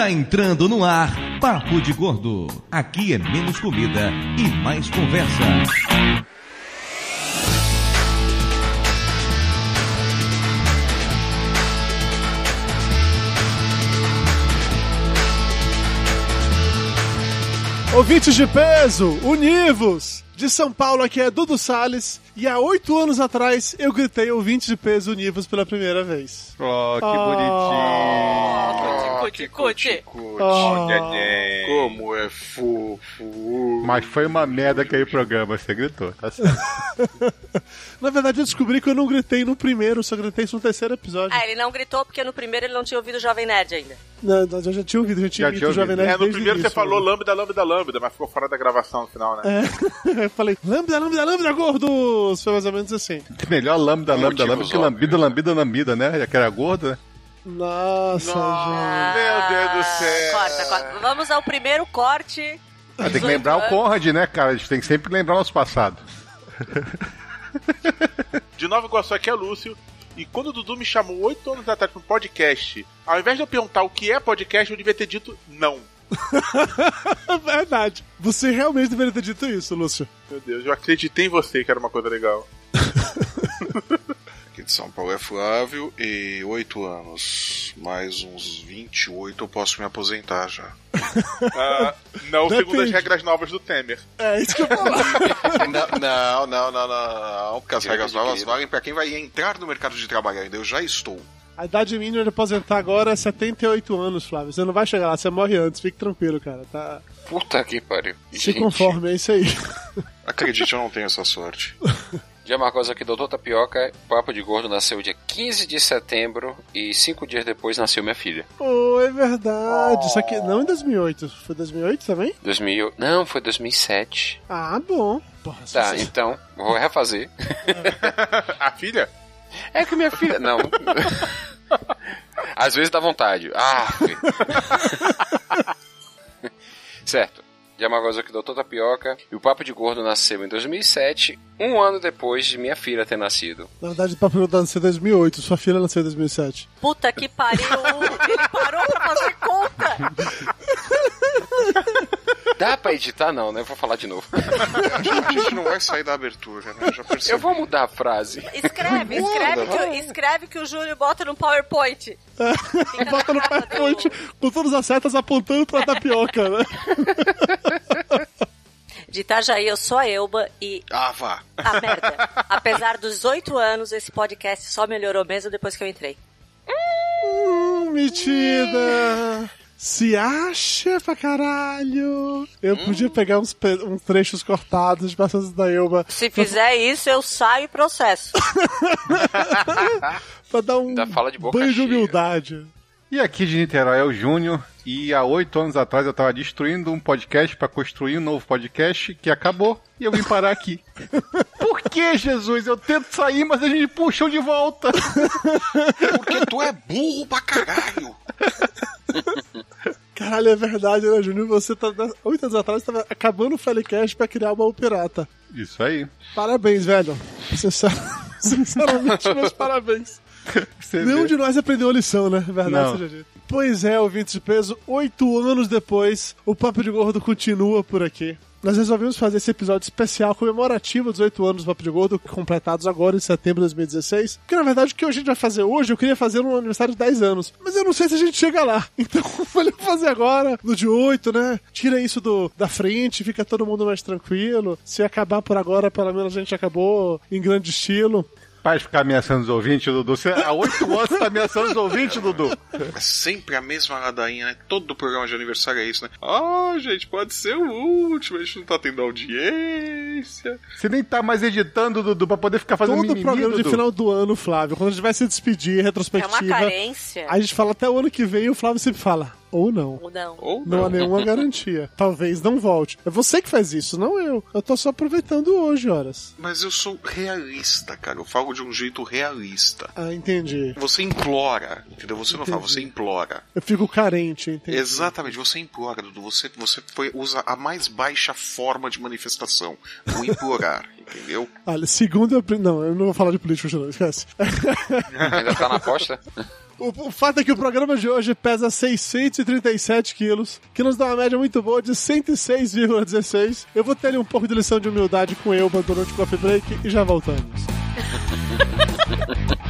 Está entrando no ar Papo de Gordo. Aqui é menos comida e mais conversa. Ouvintes de peso, univos! De São Paulo aqui é Dudu Salles e há oito anos atrás eu gritei ouvintes de peso univos pela primeira vez. Oh, que Ah. bonitinho. Cuti, cuti, Cuti. Neném. Como é fofo. Mas foi uma merda aquele programa, você gritou, tá certo. Na verdade eu descobri que eu não gritei no primeiro, só gritei isso no terceiro episódio. Ah, ele não gritou porque no primeiro ele não tinha ouvido o Jovem Nerd ainda. Na verdade eu já tinha ouvido, já tinha Já tinha o Jovem ouvido. Nerd É, no primeiro você falou lambda, lambda, lambda, mas ficou fora da gravação no final, né? É, eu falei, lambda, lambda, lambda, gordos! Foi mais ou menos assim. Melhor lambda, lambda, lambda que lambida, lambida, lambida, né? Já que era gordo, né? Nossa, Nossa, meu Deus do céu. Corta, corta. Vamos ao primeiro corte. Ah, tem que lembrar o Conrad, né, cara? A gente tem que sempre lembrar o nosso passado. De Nova Iguaçu aqui é Lúcio. E quando o Dudu me chamou oito anos atrás para um podcast, ao invés de eu perguntar o que é podcast, eu devia ter dito não. Verdade. Você realmente deveria ter dito isso, Lúcio. Meu Deus, eu acreditei em você que era uma coisa legal. Aqui de São Paulo é Flávio e 8 anos. Mais uns 28 eu posso me aposentar já. Ah, não, segundo as Depende. regras novas do Temer. É isso que eu falar. não, não, não, não, não, porque as regras novas valem pra quem vai entrar no mercado de trabalho ainda. Eu já estou. A idade mínima de aposentar agora é 78 anos, Flávio. Você não vai chegar lá, você morre antes. Fique tranquilo, cara. Tá... Puta que pariu. Se conforme, é isso aí. Acredite, eu não tenho essa sorte. Já uma coisa aqui, Doutor Tapioca, Papo de Gordo nasceu dia 15 de setembro e cinco dias depois nasceu minha filha. Oh, é verdade. Isso aqui não em 2008. Foi 2008 também? 2000, não, foi 2007. Ah, bom. Porra, Tá, você- então, vou refazer. A filha? É que minha filha, não. Às vezes dá vontade. Ah, certo. Yamagozuki Doutor Tapioca. E o Papo de Gordo nasceu em 2007, um ano depois de minha filha ter nascido. Na verdade, o Papo Gordo nasceu em 2008. Sua filha nasceu em 2007. Puta que pariu. Ele parou pra fazer conta. Dá pra editar? Não, né? Vou falar de novo. A gente não vai sair da abertura, né? Eu já percebi. Eu vou mudar a frase. Escreve, escreve que, o- escreve que o Júlio bota no PowerPoint. Fica na Bota no capa do- PowerPoint com todas as setas apontando pra tapioca, né? De Itajaí, eu sou a Elba e... Ah, vá. Ah, merda. Apesar dos oito anos, esse podcast só melhorou mesmo depois que eu entrei. Hum, metida. Se acha pra caralho. Eu podia pegar uns, uns trechos cortados de passagens da Elba Se fizer isso, eu saio e processo. pra dar um fala de boca banho de cheia. humildade. E aqui de Niterói é o Júnior. E há oito anos atrás eu tava destruindo um podcast pra construir um novo podcast que acabou. E eu vim parar aqui. Por que, Jesus? Eu tento sair, mas a gente puxou de volta. Porque tu é burro pra caralho. Caralho, é verdade, né, Júnior? Você tá oito anos atrás tava acabando o Felicast pra criar uma pirata. Isso aí. Parabéns, velho. Sincer- Sinceramente, meus parabéns. Nenhum de nós aprendeu a lição, né? Verdade seja dito. Pois é, ouvintes de peso, oito anos depois, o Papo de Gordo continua por aqui. Nós resolvemos fazer esse episódio especial comemorativo dos oito anos do Papo de Gordo, completados agora em setembro de 2016. Porque na verdade o que a gente vai fazer hoje, eu queria fazer no aniversário de 10 anos. Mas eu não sei se a gente chega lá. Então eu falei, vou fazer agora, no de 8, né? Tira isso do, da frente, fica todo mundo mais tranquilo. Se acabar por agora, pelo menos a gente acabou em grande estilo. Para de ficar ameaçando os ouvintes, Dudu. Você, há oito anos você tá ameaçando os ouvintes, Dudu. É sempre a mesma ladainha, né? Todo programa de aniversário é isso, né? Ah, gente, pode ser o último, a gente não tá tendo audiência. Você nem tá mais editando, Dudu, pra poder ficar fazendo Todo mimimi, programa de Dudu. final do ano, Flávio, quando a gente vai se despedir, É uma retrospectiva, carência. a gente fala até o ano que vem e o Flávio sempre fala, ou não. Ou não. Ou Não não. há nenhuma garantia. Talvez não volte. É você que faz isso, não eu. Eu tô só aproveitando hoje, horas. Mas eu sou realista, cara. Eu falo de um jeito realista. Ah, entendi. Você implora, entendeu? Você não fala, Entendi. você implora. Eu fico carente, entendi. Exatamente, você implora, Dudu. Você, você foi, usa a mais baixa forma de manifestação. O implorar, entendeu? Olha, segundo eu. Não, eu não vou falar de política hoje, não, esquece. Ainda tá na aposta? O, o fato é que o programa de hoje pesa 637 quilos, que nos dá uma média muito boa de 106,16. Eu vou ter ali um pouco de lição de humildade com eu durante o coffee break e já voltamos.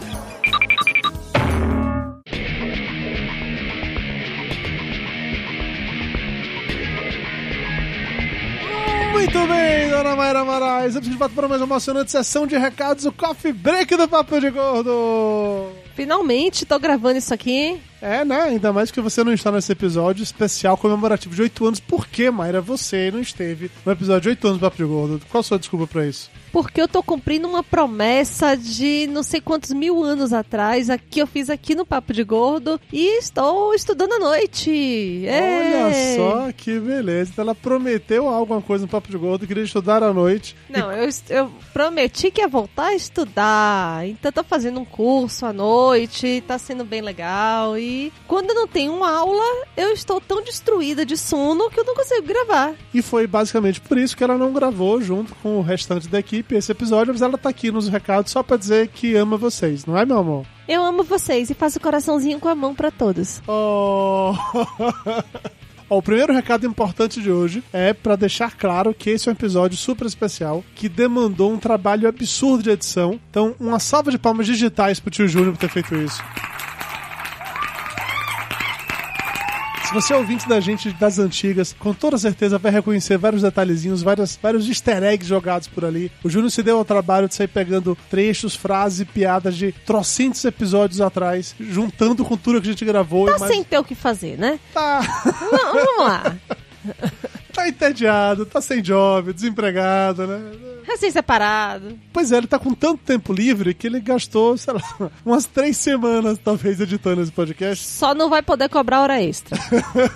dona Mayra Moraes. Vamos de volta para mais uma emocionante sessão de recados, o Coffee Break do Papo de Gordo. Finalmente, tô gravando isso aqui. É, né? Ainda mais que você não está nesse episódio especial comemorativo de 8 anos. Por que, Mayra, você não esteve no episódio de 8 anos do Papo de Gordo? Qual a sua desculpa pra isso? Porque eu tô cumprindo uma promessa de não sei quantos mil anos atrás, que eu fiz aqui no Papo de Gordo, e estou estudando à noite. É. Olha só que beleza. Então ela prometeu alguma coisa no Papo de Gordo, queria estudar à noite. Não, e... eu, eu prometi que ia voltar a estudar. Então tô fazendo um curso à noite, tá sendo bem legal. E quando não tem uma aula, eu estou tão destruída de sono que eu não consigo gravar. E foi basicamente por isso que ela não gravou junto com o restante da equipe esse episódio, mas ela tá aqui nos recados só pra dizer que ama vocês, não é, meu amor? Eu amo vocês e faço coraçãozinho com a mão para todos. Oh. o primeiro recado importante de hoje é para deixar claro que esse é um episódio super especial que demandou um trabalho absurdo de edição. Então, uma salva de palmas digitais pro tio Júnior por ter feito isso. Se você é ouvinte da gente das antigas, com toda certeza vai reconhecer vários detalhezinhos, vários, vários easter eggs jogados por ali. O Júnior se deu ao trabalho de sair pegando trechos, frases e piadas de trocentos episódios atrás, juntando com tudo que a gente gravou. Tá mais... sem ter o que fazer, né? Tá. Não, vamos lá. tá entediado, tá sem job, desempregado, né? Recém-separado. Pois é, ele tá com tanto tempo livre que ele gastou, sei lá, umas três semanas, talvez, editando esse podcast. Só não vai poder cobrar hora extra.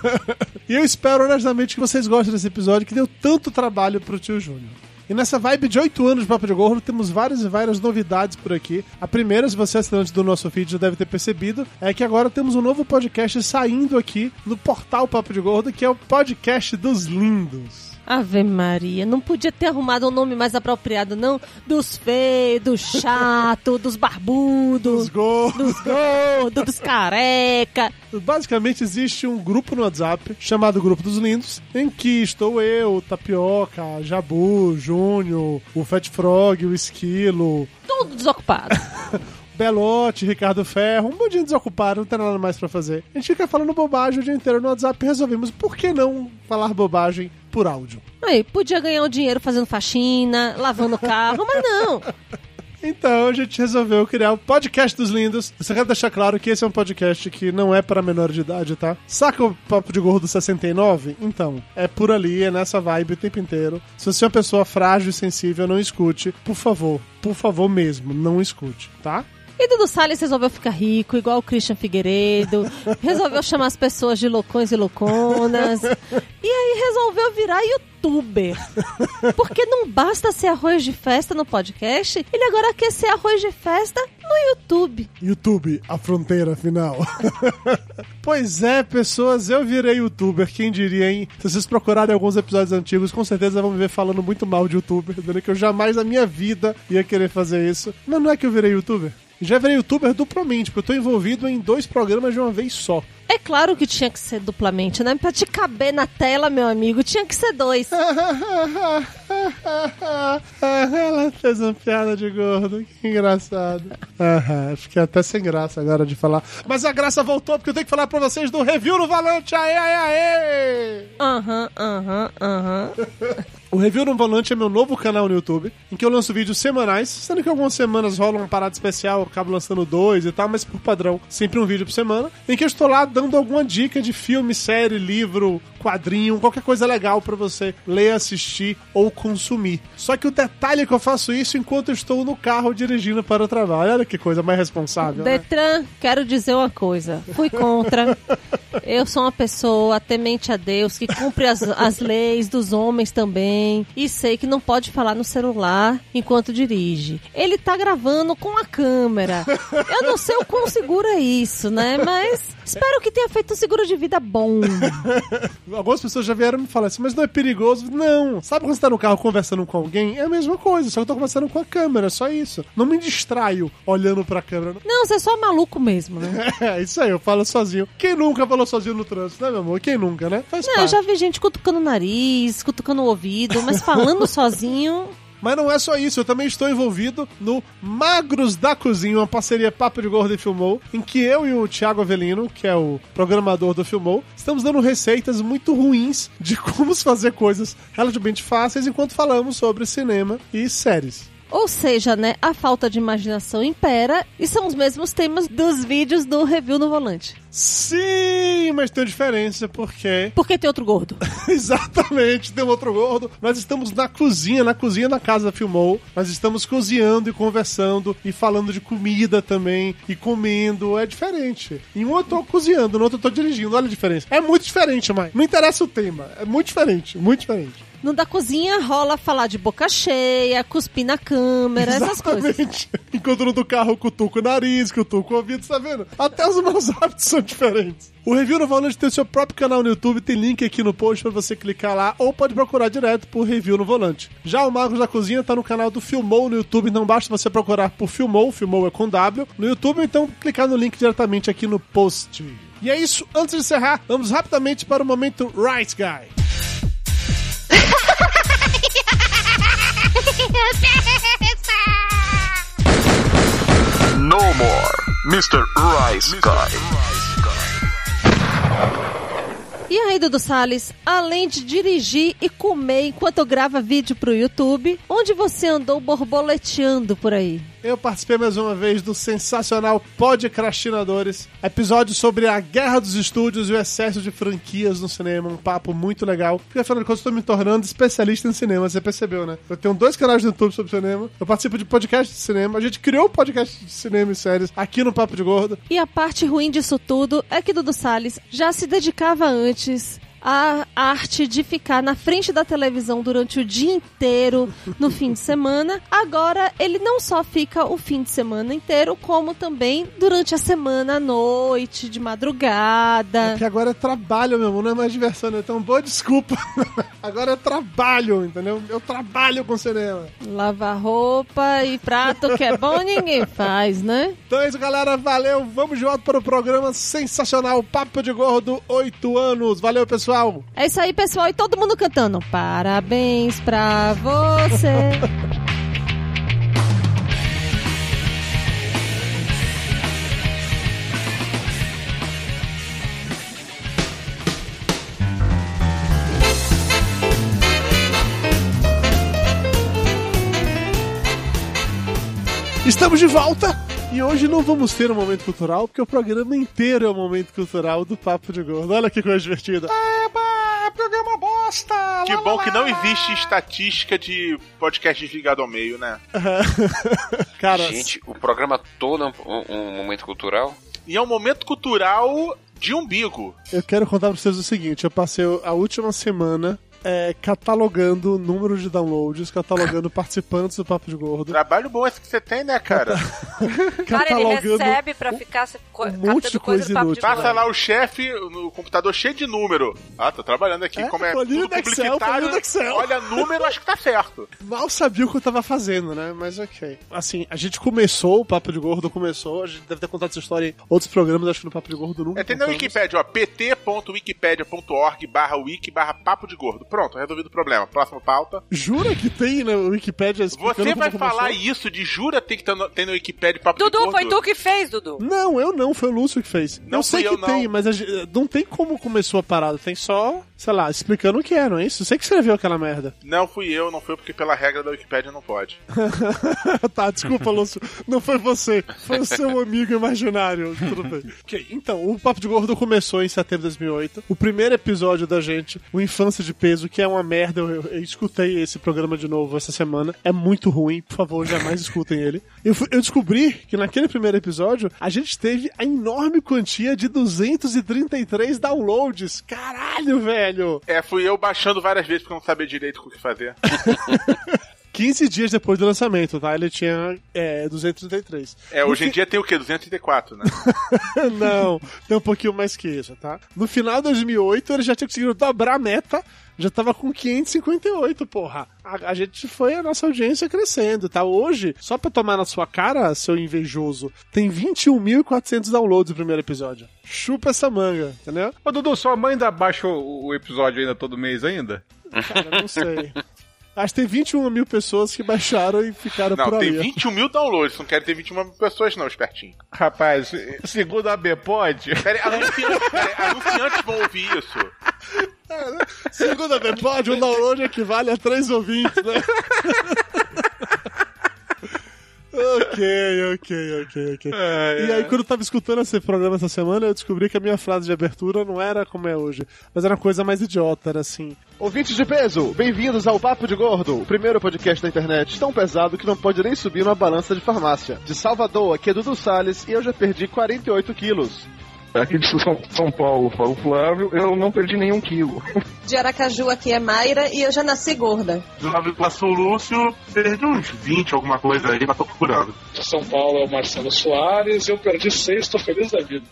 e eu espero, honestamente, que vocês gostem desse episódio que deu tanto trabalho pro tio Júnior. E nessa vibe de 8 anos de Papo de Gordo, temos várias e várias novidades por aqui. A primeira, se você é assinante do nosso feed já deve ter percebido, é que agora temos um novo podcast saindo aqui no portal Papo de Gordo, que é o Podcast dos Lindos. Ave Maria, não podia ter arrumado um nome mais apropriado, não? Dos feios, dos chato, dos barbudos, dos gordos, dos, gordos, dos careca. Basicamente existe um grupo no WhatsApp chamado Grupo dos Lindos, em que estou eu, Tapioca, Jabu, Júnior, o Fat Frog, o Esquilo. Tudo desocupado. Belote, Ricardo Ferro, um budinho desocupado, não tem nada mais para fazer. A gente fica falando bobagem o dia inteiro no WhatsApp e resolvemos, por que não falar bobagem por áudio? Aí, podia ganhar um dinheiro fazendo faxina, lavando carro, mas não. Então a gente resolveu criar o Podcast dos Lindos. Eu só quero deixar claro que esse é um podcast que não é para menor de idade, tá? Saca o Papo de Gordo 69? Então, é por ali, é nessa vibe o tempo inteiro. Se você é uma pessoa frágil e sensível, não escute. Por favor, por favor mesmo, não escute, tá? E Dudu Salles resolveu ficar rico, igual o Christian Figueiredo. resolveu chamar as pessoas de loucões e louconas. E aí resolveu virar youtuber. Porque não basta ser arroz de festa no podcast, ele agora quer ser arroz de festa no YouTube. YouTube, a fronteira final. pois é, pessoas, eu virei youtuber, quem diria, hein? Se vocês procurarem alguns episódios antigos, com certeza vão me ver falando muito mal de youtuber, dizendo que eu jamais na minha vida ia querer fazer isso. Mas não é que eu virei youtuber. Já virei youtuber duplamente, porque eu tô envolvido em dois programas de uma vez só. É claro que tinha que ser duplamente, né? Pra te caber na tela, meu amigo, tinha que ser dois. Ela fez uma piada de gordo, que engraçado. fiquei até sem graça agora de falar. Mas a graça voltou, porque eu tenho que falar pra vocês do review no Valante. Aê, aê, aê! Aham, aham, aham. O Review no Volante é meu novo canal no YouTube, em que eu lanço vídeos semanais, sendo que algumas semanas rola uma parada especial, eu acabo lançando dois e tal, mas por padrão, sempre um vídeo por semana, em que eu estou lá dando alguma dica de filme, série, livro, quadrinho, qualquer coisa legal pra você ler, assistir ou consumir. Só que o detalhe é que eu faço isso enquanto estou no carro dirigindo para o trabalho. Olha que coisa mais responsável. né? Detran, quero dizer uma coisa. Fui contra. Eu sou uma pessoa temente a Deus, que cumpre as, as leis dos homens também. E sei que não pode falar no celular enquanto dirige. Ele tá gravando com a câmera. Eu não sei o quão seguro é isso, né? Mas espero que tenha feito um seguro de vida bom. Algumas pessoas já vieram me falar assim, mas não é perigoso? Não. Sabe quando você tá no carro conversando com alguém? É a mesma coisa, só que eu tô conversando com a câmera, só isso. Não me distraio olhando pra câmera. Não, você é só maluco mesmo, né? É, isso aí, eu falo sozinho. Quem nunca falou sozinho no trânsito, né, meu amor? Quem nunca, né? Faz Não, eu parte. já vi gente cutucando o nariz, cutucando o ouvido, mas falando sozinho. Mas não é só isso, eu também estou envolvido no Magros da Cozinha, uma parceria Papo de Gordo e Filmou, em que eu e o Thiago Avelino, que é o programador do Filmou, estamos dando receitas muito ruins de como fazer coisas relativamente fáceis enquanto falamos sobre cinema e séries. Ou seja, né, a falta de imaginação impera e são os mesmos temas dos vídeos do Review no Volante. Sim, mas tem uma diferença, porque. Porque tem outro gordo. Exatamente, tem um outro gordo. Nós estamos na cozinha, na cozinha da casa Filmou. Nós estamos cozinhando e conversando e falando de comida também e comendo. É diferente. Em um eu tô cozinhando, no outro eu tô dirigindo. Olha a diferença. É muito diferente, mãe. Não interessa o tema. É muito diferente, muito diferente. No da cozinha rola falar de boca cheia, cuspir na câmera, essas coisas. Exatamente. Enquanto no do carro eu cutuco o nariz, cutuco o ouvido, tá vendo? Até os meus hábitos são diferentes. O Review no Volante tem seu próprio canal no YouTube, tem link aqui no post pra você clicar lá, ou pode procurar direto por Review no Volante. Já o Marcos da Cozinha tá no canal do Filmou no YouTube, não basta você procurar por Filmou, Filmou é com W, no YouTube, então clicar no link diretamente aqui no post. E é isso, antes de encerrar, vamos rapidamente para o momento Right Guy. No more, Mr. Rice Guy. E aí, Dudu Salles, além de dirigir e comer enquanto grava vídeo pro YouTube, onde você andou borboleteando por aí? Eu participei mais uma vez do sensacional Podcrastinadores, episódio sobre a guerra dos estúdios e o excesso de franquias no cinema, um papo muito legal. Porque afinal de contas, estou me tornando especialista em cinema, você percebeu, né? Eu tenho dois canais no YouTube sobre cinema, eu participo de podcast de cinema, a gente criou um podcast de cinema e séries aqui no Papo de Gordo. E a parte ruim disso tudo é que Dudu Salles já se dedicava antes à arte de ficar na frente da televisão durante o dia inteiro no fim de semana. Agora ele não só fica o fim de semana inteiro, como também durante a semana à noite, de madrugada. Que agora é trabalho, meu amor, não é mais diversão, né? Então, boa desculpa. agora é trabalho, entendeu? Eu trabalho com cinema. Lavar roupa e prato que é bom ninguém faz, né? Então é isso, galera. Valeu. Vamos de volta para o programa sensacional Papo de Gordo, 8 anos. Valeu, pessoal. É isso aí, pessoal. E todo mundo cantando. Parabéns pra você. Estamos de volta e hoje não vamos ter um momento cultural, porque o programa inteiro é o momento cultural do Papo de Gordo. Olha que coisa divertida. É, programa bosta! Que bom que não existe estatística de podcast desligado ao meio, né? Cara, Gente, o programa todo é um, um momento cultural? E é um momento cultural de umbigo. eu quero contar pra vocês o seguinte: eu passei a última semana é, catalogando o número de downloads, catalogando participantes do Papo de Gordo. Trabalho bom esse que você tem, né, cara? Cara, ele catalogando recebe pra ficar um monte de coisa coisa do papo de inútil. Passa lá o chefe no computador cheio de número. Ah, tô trabalhando aqui. É, Como é tudo publicitário, Excel. olha número, acho que tá certo. Mal sabia o que eu tava fazendo, né? Mas ok. Assim, a gente começou, o Papo de Gordo começou, a gente deve ter contado essa história em outros programas, acho que no Papo de Gordo nunca. É, tem na. Wikipedia, ó, pt.wikipedia.org barra wiki barra papo de gordo. Pronto, resolvido o problema. Próxima pauta. Jura que tem na Wikipedia explicando Você vai começou? falar isso de jura tem que ter no, tem no Wikipedia papo Dudu, foi tu que fez, Dudu. Não, eu não, foi o Lúcio que fez. Não eu sei fui que eu, tem, não. mas a não tem como começou a parada, tem só sei lá, explicando o que é, não é isso? Você que escreveu aquela merda. Não fui eu, não foi porque pela regra da Wikipédia não pode. tá, desculpa, Lúcio. Não foi você. Foi o seu amigo imaginário. Tudo bem. Ok, então, o Papo de Gordo começou em setembro de 2008. O primeiro episódio da gente, o Infância de Peso, que é uma merda. Eu, eu- eu escutei esse programa de novo essa semana. É muito ruim. Por favor, jamais escutem ele. Eu, eu descobri que naquele primeiro episódio, a gente teve a enorme quantia de 233 downloads. Caralho, velho! É, fui eu baixando várias vezes porque eu não sabia direito o que fazer. 15 dias depois do lançamento, tá? Ele tinha é, 233. É, hoje em dia tem o quê? 234, né? Não, tem um pouquinho mais que isso, tá? No final de 2008, ele já tinha conseguido dobrar a meta, já tava com 558, porra. A, a gente foi a nossa audiência crescendo, tá? Hoje, só pra tomar na sua cara, seu invejoso, tem 21.400 downloads no primeiro episódio. Chupa essa manga, entendeu? Ô, Dudu, sua mãe ainda baixa o, o episódio ainda todo mês ainda? Cara, não sei. Acho que tem 21 mil pessoas que baixaram e ficaram Não, por tem ali. 21 mil downloads, não quero ter 21 mil pessoas não, espertinho. Rapaz, segundo a B, pode? Peraí, anunciantes, peraí, anunciantes vão ouvir isso. Segunda vez, pode, um download equivale a três ouvintes, né? Ok, ok, ok, ok. e aí, quando eu tava escutando esse programa essa semana, eu descobri que a minha frase de abertura não era como é hoje, mas era uma coisa mais idiota, era assim. Ouvintes de peso, bem-vindos ao Papo de Gordo, o primeiro podcast da internet tão pesado que não pode nem subir numa balança de farmácia. De Salvador, aqui é Dudu Salles e eu já perdi 48 quilos. Aqui de São, São Paulo, fala o Flávio, eu não perdi nenhum quilo. De Aracaju aqui é Mayra e eu já nasci gorda. Do lado do Sul Lúcio, perdi uns 20, alguma coisa aí, mas tô procurando. De São Paulo é o Marcelo Soares, eu perdi seis, tô feliz da vida.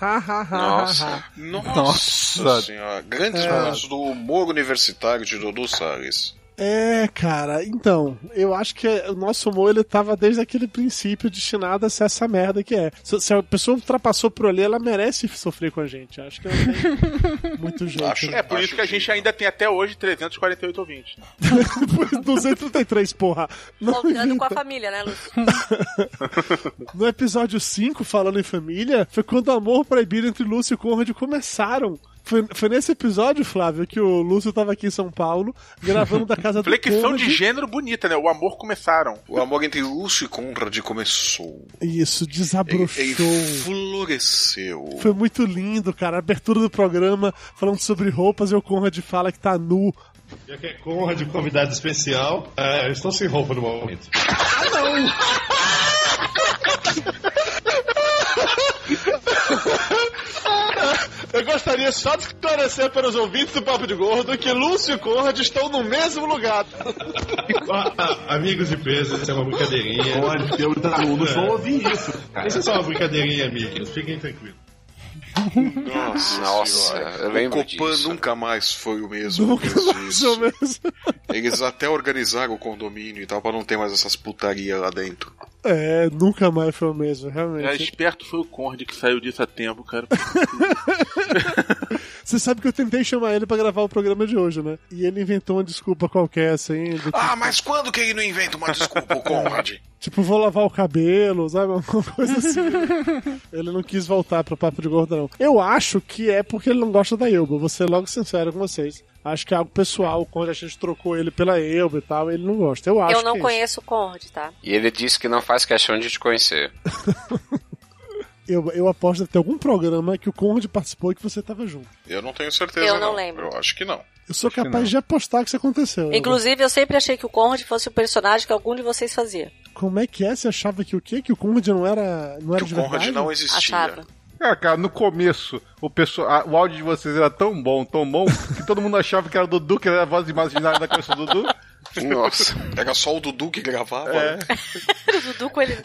Nossa, nossa, Nossa. senhora. Grandes É. momentos do humor universitário de Dudu Salles. É, cara, então, eu acho que o nosso humor ele tava desde aquele princípio destinado a ser essa merda que é. Se, se a pessoa ultrapassou por ali, ela merece sofrer com a gente. Acho que tem muito jeito. né? É por isso que a gente ainda tem até hoje 348 ouvintes. 233, porra. Não Voltando com a família, né, Lúcio? No episódio 5, falando em família, foi quando o amor proibido entre Lúcio e Conrad começaram. Foi, foi nesse episódio, Flávio, que o Lúcio tava aqui em São Paulo, gravando da casa do Flexão Conrad. de gênero bonita, né? O amor começaram. O amor entre Lúcio e Conrad começou. Isso, desabrochou. ele floresceu. Foi muito lindo, cara. A abertura do programa falando sobre roupas e o Conrad fala que tá nu. Já que é Conrad, convidado especial, é, eu estou sem roupa no momento. Eu gostaria só de esclarecer para os ouvintes do Papo de Gordo que Lúcio e Conrad estão no mesmo lugar. Ah, amigos de peso, isso é uma brincadeirinha. Pode, eu não, não vou ouvir isso. Isso é só uma brincadeirinha, amigos. Fiquem tranquilos. Nossa, Nossa, senhora. eu lembro O Copan disso. nunca mais foi o mesmo Nunca mais ou menos. Eles até organizaram o condomínio e tal, pra não ter mais essas putarias lá dentro. É, nunca mais foi o mesmo, É, realmente. esperto foi o Conrad que saiu disso a tempo, cara. Você sabe que eu tentei chamar ele pra gravar o programa de hoje, né? E ele inventou uma desculpa qualquer, assim. do Ah, mas quando que ele não inventa uma desculpa, o Conrad? Tipo, vou lavar o cabelo, sabe? Alguma coisa assim. ele não quis voltar pro Papo de Gordo, não. Eu acho que é porque ele não gosta da Elba. Vou ser logo sincero com vocês. Acho que é algo pessoal. Quando a gente trocou ele pela Elba e tal, ele não gosta. Eu acho Eu não que é conheço o Conrad, tá? E ele disse que não faz questão de te conhecer. Eu, eu aposto que tem algum programa que o Conrad participou e que você tava junto. Eu não tenho certeza. Eu não lembro. Eu acho que não. Eu sou Acho capaz não. de apostar que isso aconteceu. Inclusive, eu sempre achei que o Conrad fosse o personagem que algum de vocês fazia. Como é que é? Você achava que o quê? Que o Conrad não era, não era Que de o Conrad não existia. Achava. É, cara, no começo, o, pessoal, a- o áudio de vocês era tão bom, tão bom, que todo mundo achava que era o Dudu, que era a voz imaginária da cabeça do Dudu. Nossa, era só o Dudu que gravava. É. né? o Dudu com ele.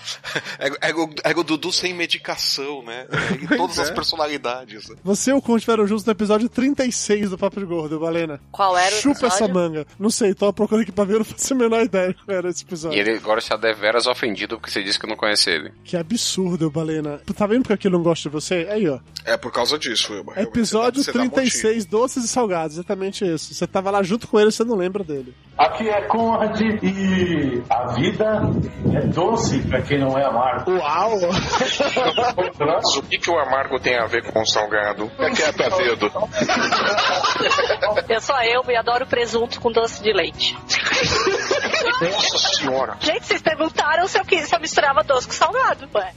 Era, era o, era o Dudu sem medicação, né? Em todas as é. personalidades. né? Você e o Conrad estiveram juntos no episódio 36 do Papo de Gordo, Valena. Qual era o Chupa episódio? essa manga. Não sei, tô procurando aqui pra ver, eu não faço a menor ideia qual era esse episódio. E ele agora está deveras ofendido porque você disse que não conhece ele. Que absurdo, Balena. Tá vendo porque ele não gosta de você? Aí, ó. É por causa disso, Wilma. Episódio você dá- você dá 36, Doces e Salgados. Exatamente isso. Você tava lá junto com ele e você não lembra dele. Aqui é Conrad e a vida é doce pra quem não é amargo. Uau! Mas o que, que o amargo tem a ver com o salgado? É quieto, Azedo. Eu sou a Elba e adoro presunto com doce de leite. Nossa senhora. Gente, vocês perguntaram se eu, quis, se eu misturava doce com salgado, ué.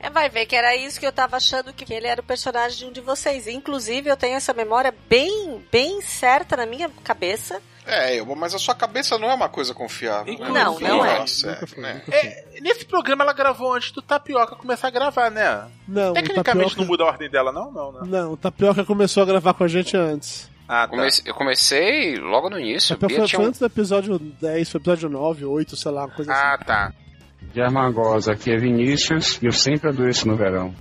É, vai ver que era isso que eu tava achando que ele era o personagem de um de vocês. Inclusive, eu tenho essa memória bem, bem certa na minha cabeça. É, Elba, mas a sua cabeça não é uma coisa confiável. né? Não, não é. Nossa, né? É, nesse programa ela gravou antes do Tapioca começar a gravar, né? Não, Tecnicamente Tapioca- não muda a ordem dela, não? Não, né? Não, o Tapioca começou a gravar com a gente antes. Ah, tá. Comece- eu comecei logo no início. Tapioca Bia foi, tinha foi antes do episódio 10, foi episódio 9, 8, sei lá, uma coisa assim. Ah, tá. De Armagosa, aqui é Vinícius e eu sempre adoeço no verão.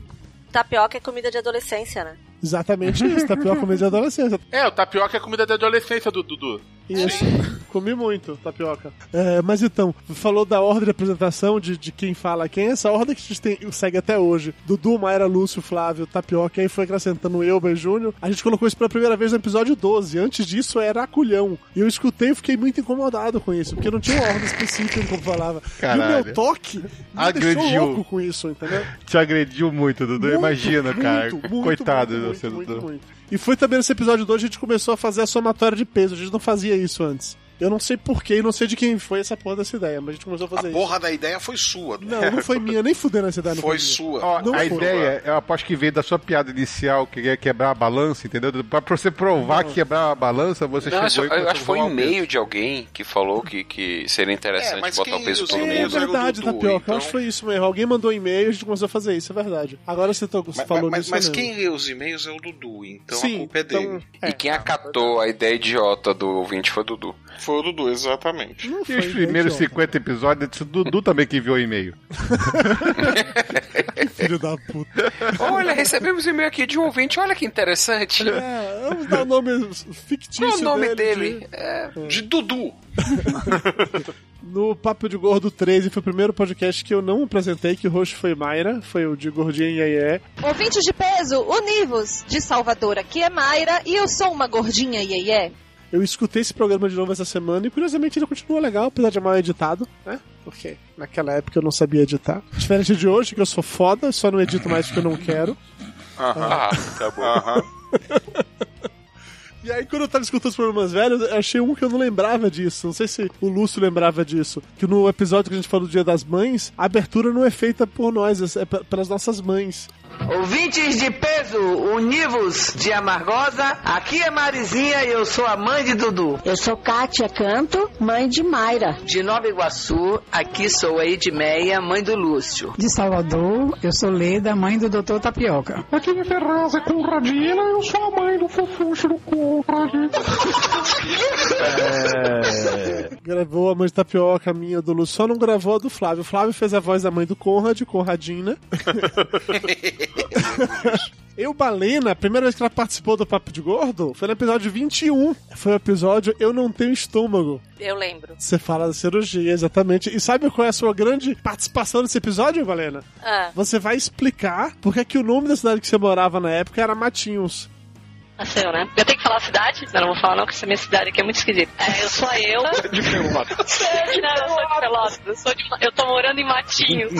Tapioca é comida de adolescência, né? Exatamente isso, tapioca comida de adolescência. É, o tapioca é comida da adolescência do Dudu. Isso, comi muito tapioca. É, mas então, falou da ordem de apresentação de, de quem fala quem. Essa ordem que a gente tem, segue até hoje. Dudu, Mayra, Lúcio, Flávio, Tapioca, aí foi acrescentando Elba e Júnior. A gente colocou isso pela primeira vez no episódio 12. Antes disso era Aculhão. E eu escutei e fiquei muito incomodado com isso, porque não tinha uma ordem específica como falava. E o Caralho. meu toque me deixou Agrediu. louco com isso, entendeu? Te agrediu muito, Dudu. Muito, Imagina, cara. muito, muito, Coitado muito, do muito, seu muito, Dudu. E foi também nesse episódio 2 a gente começou a fazer a somatória de peso. A gente não fazia isso antes. Eu não sei porquê e não sei de quem foi essa porra dessa ideia, mas a gente começou a fazer A porra da ideia foi sua. isso. Não, não foi minha, nem fudendo essa ideia. Não Foi sua. Ó, Não a foi. ideia, eu aposto que veio da sua piada inicial, que é quebrar a balança, entendeu? Pra você provar que quebrar a balança, você Não, chegou eu, e eu acho que foi a um e-mail de alguém que falou que, que seria interessante É, botar o peso todo e-mail mundo. É verdade, Dudu, Tapioca. então- Eu acho que foi isso mesmo. Alguém mandou um e-mail e a gente começou a fazer isso, é verdade. Agora você, to- você Mas, falou mas- nisso. mas lembro. quem lê os e-mails é o Dudu, então Sim, a culpa é então- dele. E quem acatou a ideia idiota do ouvinte foi o Dudu. Foi o Dudu, exatamente. Não E os primeiros idiota. 50 episódios, o Dudu também que enviou e-mail. Filho da puta. Olha, recebemos e-mail aqui de um ouvinte, olha que interessante. É, vamos dar o nome fictício Qual é o nome dele. dele? É, De Dudu. No Papo de Gordo 13 foi o primeiro podcast que eu não apresentei, que o host foi Mayra, foi o de Gordinha e Iê. Ouvintes de peso, univos! De Salvador, aqui é Mayra e eu sou uma gordinha iê Eu escutei esse programa de novo essa semana e curiosamente ele continua legal, apesar de mal editado, né? Porque naquela época eu não sabia editar. Diferente de hoje, que eu sou foda, só não edito mais porque eu não quero. Aham, tá bom. Aham. E aí, quando eu tava escutando os programas velhos, eu achei um que eu não lembrava disso. Não sei se o Lúcio lembrava disso. Que no episódio que a gente falou do Dia das Mães, a abertura não é feita por nós, é pe- pelas nossas mães. Ouvintes de peso, univos de Amargosa, aqui é Marizinha e eu sou a mãe de Dudu. Eu sou Kátia Canto, mãe de Mayra. De Nova Iguaçu, aqui sou a Edmeia, mãe do Lúcio. De Salvador, eu sou Leda, mãe do Dr. Tapioca. Aqui de Ferraz é Conradina, eu sou a mãe do fofuxo do Conrad. Gravou a mãe de tapioca, a minha, do Lúcio, só não gravou a do Flávio. O Flávio fez a voz da mãe do Conrad, Conradina. Eu, Balena, a primeira vez que ela participou do Papo de Gordo foi no episódio 21. Foi o episódio Eu Não Tenho Estômago. Eu lembro. Você fala da cirurgia, exatamente. E sabe qual é a sua grande participação nesse episódio, Valena? Ah, Você vai explicar porque é que o nome da cidade que você morava na época era Matinhos. Nasceu, né? Eu tenho que falar a cidade? Eu não vou falar não, porque essa minha cidade aqui é muito esquisita. É, eu sou a eu. De Pelotas. Não, eu sou de Pelotas. Eu, sou de, eu tô morando em Matinhos.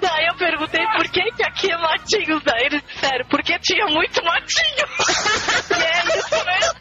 Daí eu perguntei por que que aqui é Matinhos. Daí eles disseram, porque tinha muito matinho. e é isso mesmo.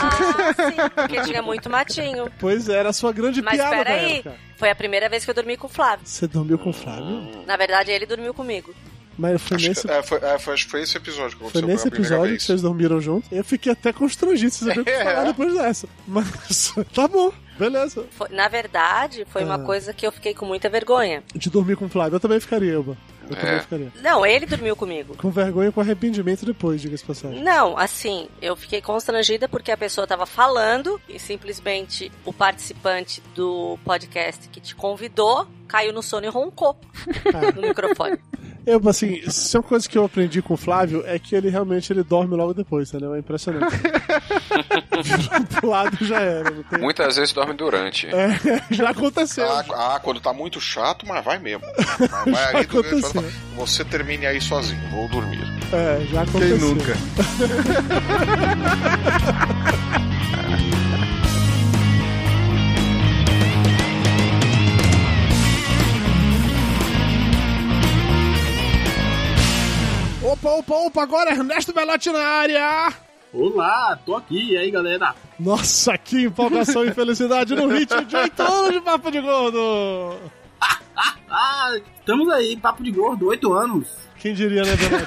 ah, sim, porque tinha muito matinho. Pois é, era a sua grande Mas piada da peraí, foi a primeira vez que eu dormi com o Flávio. Você dormiu com o Flávio? Na verdade, ele dormiu comigo. Mas foi nesse, É, foi, é, foi, acho que foi esse episódio que foi nesse episódio que vocês dormiram juntos. Eu fiquei até constrangido, vocês sabiam o que É. falar depois dessa. Mas tá bom, beleza. Foi- na verdade, foi uma Ah. coisa que eu fiquei com muita vergonha. De dormir com o Flávio, eu também ficaria, Elba. Eu É. também ficaria. Não, ele dormiu comigo. Com vergonha e com arrependimento depois, diga-se de passagem. Não, assim, eu fiquei constrangida porque a pessoa tava falando e simplesmente o participante do podcast que te convidou caiu no sono e roncou no microfone. Eu, assim, se é uma coisa que eu aprendi com o Flávio é que ele realmente ele dorme logo depois, entendeu? É impressionante. Virou pro lado já era. Não tem... Muitas vezes dorme durante. É, já aconteceu. Ah, ah, quando tá muito chato, mas vai mesmo. Mas vai vê, fala, você termine aí sozinho, vou dormir. É, já aconteceu. Quem nunca? Opa, opa, opa, agora Ernesto Belotti na área! Olá, tô aqui, e aí galera? Nossa, que empolgação e felicidade no ritmo de 8 anos de Papo de Gordo! Ah, estamos aí, papo de gordo, 8 anos. Quem diria, né, Belotti?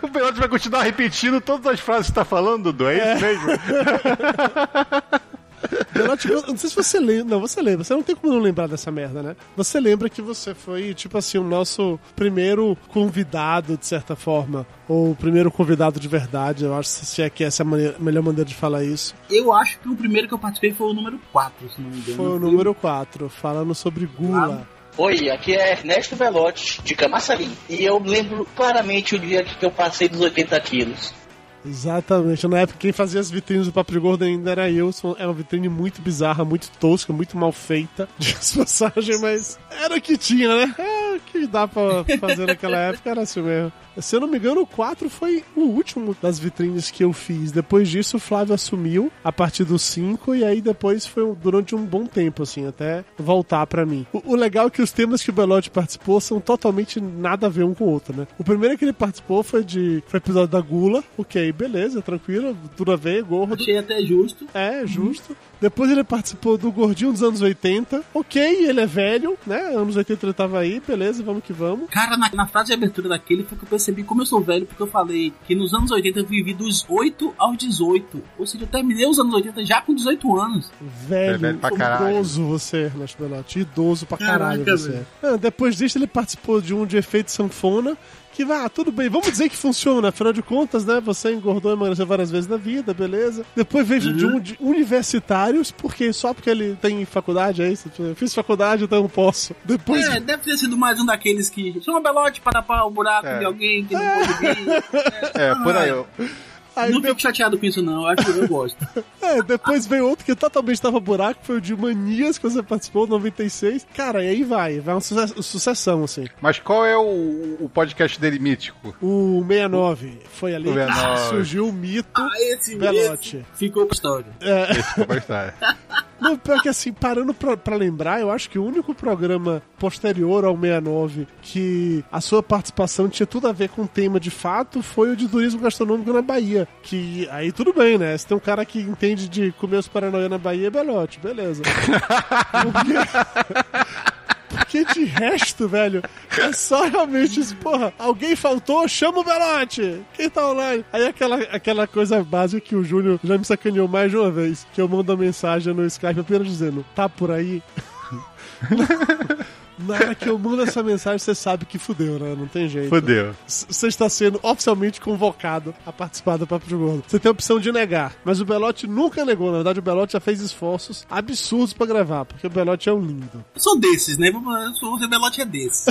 O Belote vai continuar repetindo todas as frases que você tá falando, Dudu, é, isso mesmo? Belotti, eu não sei se você lembra. Não, você lembra. Você não tem como não lembrar dessa merda, né? Você lembra que você foi, tipo assim, o nosso primeiro convidado, de certa forma. Ou o primeiro convidado de verdade. Eu acho se é que essa é a maneira- melhor maneira de falar isso. Eu acho que o primeiro que eu participei foi o número 4, se não me engano. Foi o número 4, falando sobre gula. Oi, aqui é Ernesto Velotti, de Camaçari. E eu lembro claramente o dia que eu passei dos 80 quilos. Exatamente. Na época, quem fazia as vitrines do Papo Gordo ainda era eu. É uma vitrine muito bizarra, muito tosca, muito mal feita. De passagem, mas era o que tinha, né? É que dá pra fazer naquela época, era assim mesmo. Se eu não me engano, o 4 foi o último das vitrines que eu fiz. Depois disso, o Flávio assumiu a partir do 5 e aí depois foi durante um bom tempo, assim, até voltar pra mim. O, o legal é que os temas que o Belotti participou são totalmente nada a ver um com o outro, né? O primeiro que ele participou foi de foi episódio da Gula, ok, beleza, tranquilo, tudo a ver, gordo. Achei até justo. É, justo. Depois ele participou do Gordinho dos anos 80. Ok, ele é velho, né? Anos 80 ele tava aí, beleza, vamos que vamos. Cara, na, na frase de abertura daquele foi que eu percebi como eu sou velho, porque eu falei que nos anos 80 eu vivi dos 8 aos 18. Ou seja, eu terminei os anos 80 já com 18 anos. Velho, É velho pra caralho. idoso você, Ernesto Belotti. Idoso pra Caraca, caralho você. velho. Ah, depois disso, ele participou de um de efeito sanfona. Que vai, ah, tudo bem, vamos dizer que funciona, afinal de contas, né? Você engordou e emagreceu várias vezes na vida, beleza. Depois veio de um de universitários, porque só porque ele tem faculdade, é isso? Eu fiz faculdade, então eu posso. Depois. É, deve ter sido mais um daqueles que chama Belote para tapar o buraco É. de alguém que não pode vir. É, por aí. eu- Aí não de- fico chateado com isso, não. Eu acho que eu gosto. É, depois veio outro que totalmente tava buraco, foi o de Manias, que você participou, 96. Cara, e aí vai, vai uma suce- sucessão, assim. Mas qual é o, o podcast dele mítico? O 69, foi ali O que 69. surgiu o mito Ah, esse, Belotti. esse ficou com a história. É. Esse que eu gostava. Não, pior que assim, parando pra, pra lembrar, eu acho que o único programa posterior ao 69 que a sua participação tinha tudo a ver com o tema de fato foi o de turismo gastronômico na Bahia. Que aí tudo bem, né? Se tem um cara que entende de comer os paranoia na Bahia, é Belote, beleza. de resto, velho, é só realmente isso, porra, alguém faltou, chama o Belote! Quem tá online? Aí aquela, aquela coisa básica que o Júnior já me sacaneou mais de uma vez, que eu mando a mensagem no Skype apenas dizendo, tá por aí? Na hora que eu mando essa mensagem, você sabe que fudeu, né? Não tem jeito. Fudeu. Você está sendo oficialmente convocado a participar do Papo de Gordo. Você tem a opção de negar, mas o Belote nunca negou. Na verdade, o Belote já fez esforços absurdos pra gravar, porque o Belote é um lindo. Eu sou desses, né? Eu sou- O Belote é desses.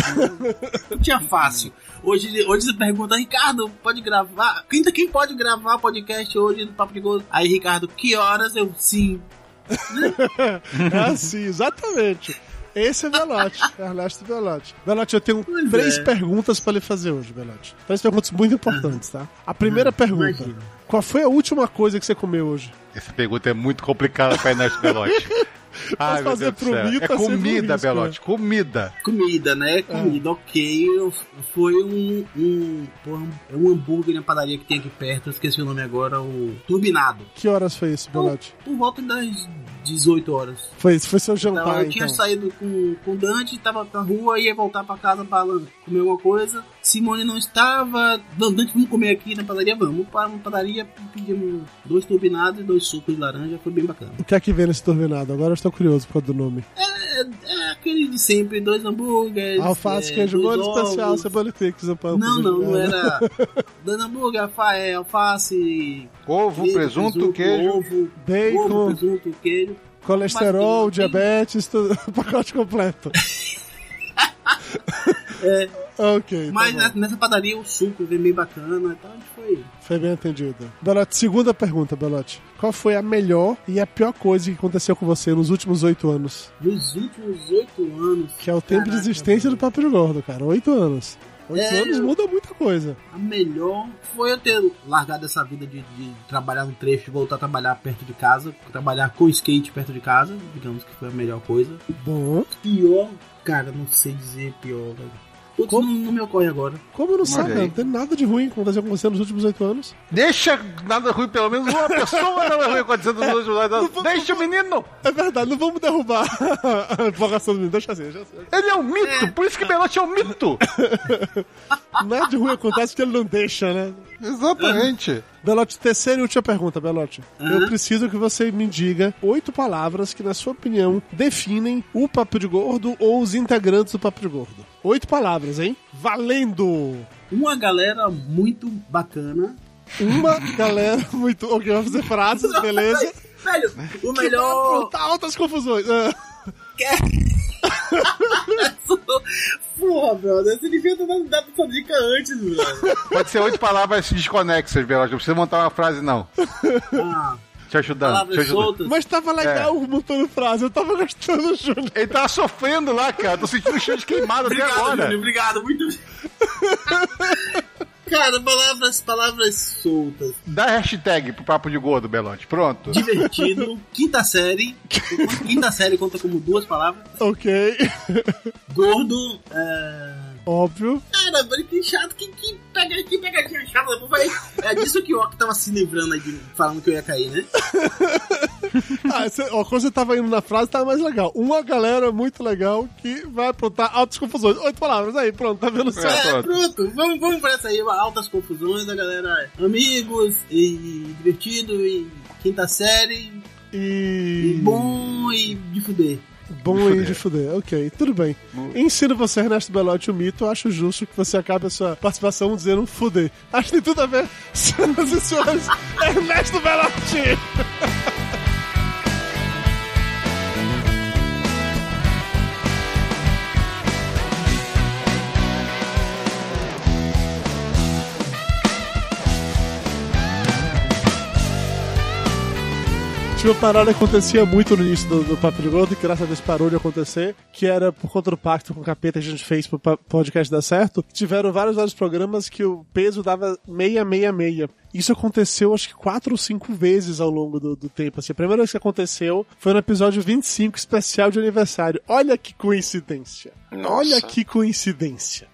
Não tinha fácil. Hoje, hoje você pergunta, Ricardo, pode gravar? Quem, quem pode gravar podcast hoje no Papo de Gordo? Aí, Ricardo, que horas? Eu, sim. é assim, exatamente. Esse é Belote, Ernesto Belote. Belote, eu tenho três é. perguntas pra lhe fazer hoje, Belote. Três perguntas muito importantes, tá? A primeira pergunta: Qual foi a última coisa que você comeu hoje? Essa pergunta é muito complicada pra Ernesto Belotti. Ai, meu fazer pro céu. mito É é comida, risco, Belotti, comida. Comida, né? Comida, ok. Eu- Foi um. um é um hambúrguer na padaria que tem aqui perto, eu esqueci o nome agora, o Turbinado. Que horas foi isso, Belote? Por volta das 18 horas. Foi, foi seu Então, jantar, eu tinha então. saído com, com o Dante, tava na rua, ia voltar pra casa pra comer alguma coisa. Simone não estava. Não, Dante, vamos comer aqui na padaria? Vamos para uma padaria, pedimos dois turbinados e dois sucos de laranja, foi bem bacana. O que é que vem nesse turbinado? Agora eu estou curioso por causa do nome. É, é aquele de sempre, dois hambúrgueres. Alface, é, queijo, molho especial, cebola e pix. Não, não, não era. Dois hambúrguer, alfa, é, alface. Ovo, presunto, queijo. Ovo, Bacon. ovo, presunto, queijo. Colesterol, Mas, diabetes, tudo, pacote completo. É, ok. mas tá na- bom. nessa padaria o suco veio bem bacana, então a gente foi. Foi bem entendido. Belote, segunda pergunta, Belote. Qual foi a melhor e a pior coisa que aconteceu com você nos últimos oito anos? Nos últimos oito anos. Que é o tempo de existência do Papo de Gordo, cara. Oito anos. Oito É, anos muda muita coisa. A melhor foi eu ter largado essa vida de, de trabalhar no trecho e voltar a trabalhar perto de casa, trabalhar com skate perto de casa, digamos que foi a melhor coisa. Bom. Pior, cara, não sei dizer pior, velho. Putz, não, não me ocorre agora. Como não sabe? aí. Não tem nada de ruim que aconteceu com você nos últimos oito anos. Deixa nada ruim, pelo menos uma pessoa nada ruim acontecendo nos últimos anos. Deixa o menino! É verdade, não vamos derrubar a empolgação do menino. Deixa assim, deixa assim. Ele é um mito, por isso que Belote é um mito! Nada de ruim acontece porque ele não deixa, né? Exatamente. Belote, terceira e última pergunta, Belote. Eu preciso que você me diga oito palavras que, na sua opinião, definem o Papo de Gordo ou os integrantes do Papo de Gordo. Oito palavras, hein? Valendo! Uma galera muito bacana. Uma galera muito. Ok, vamos fazer frases, beleza? Velho, o Que melhor. vai Tá altas confusões. Ah. Porra, brother, você devia ter dado essa dica antes, brother. Pode ser oito palavras desconexas, Belote. Não precisa montar uma frase, não. Ah, Te ajudando, te ajudando. Mas tava legal montando frase, eu tava gostando, Júnior. Ele tava sofrendo lá, cara. Tô sentindo cheiro de queimado até agora. Júnior, obrigado, muito. Cara, palavras, palavras soltas. Dá hashtag pro papo de gordo, Belote. Pronto. Divertido. Quinta série. Quinta série conta como duas palavras. Ok. Gordo. É... Óbvio. Cara, velho, que chato. Que, que, pega, que pegadinha chata. Depois vai... É disso que o Ok tava se livrando aí, de, falando que eu ia cair, né? Ah, cê, ó, quando você tava indo na frase, tava mais legal. Uma galera muito legal que vai aprontar altas confusões. Oito palavras, aí, pronto, tá vendo certo? É, pronto. Vamos, vamos pra essa aí. Altas confusões, a galera. Amigos, e divertido, e quinta série. E... e bom, e de fuder. Bom e de fuder, ok, tudo bem. Ensino você, Ernesto Belotti, o mito. Eu acho justo que você acabe a sua participação dizendo fuder. Acho que tem tudo a ver, senhoras e senhores. Ernesto Belotti! Tinha uma parada que acontecia muito no início do, do Papo de Gordo, e que graças a Deus parou de acontecer, que era por conta do pacto com o capeta que a gente fez pro podcast dar certo. Tiveram vários vários programas que o peso dava meia, meia, meia. Isso aconteceu acho que quatro ou cinco vezes ao longo do, do tempo. Assim, a primeira vez que aconteceu foi no episódio 25, especial de aniversário. Olha que coincidência. Nossa. Olha que coincidência.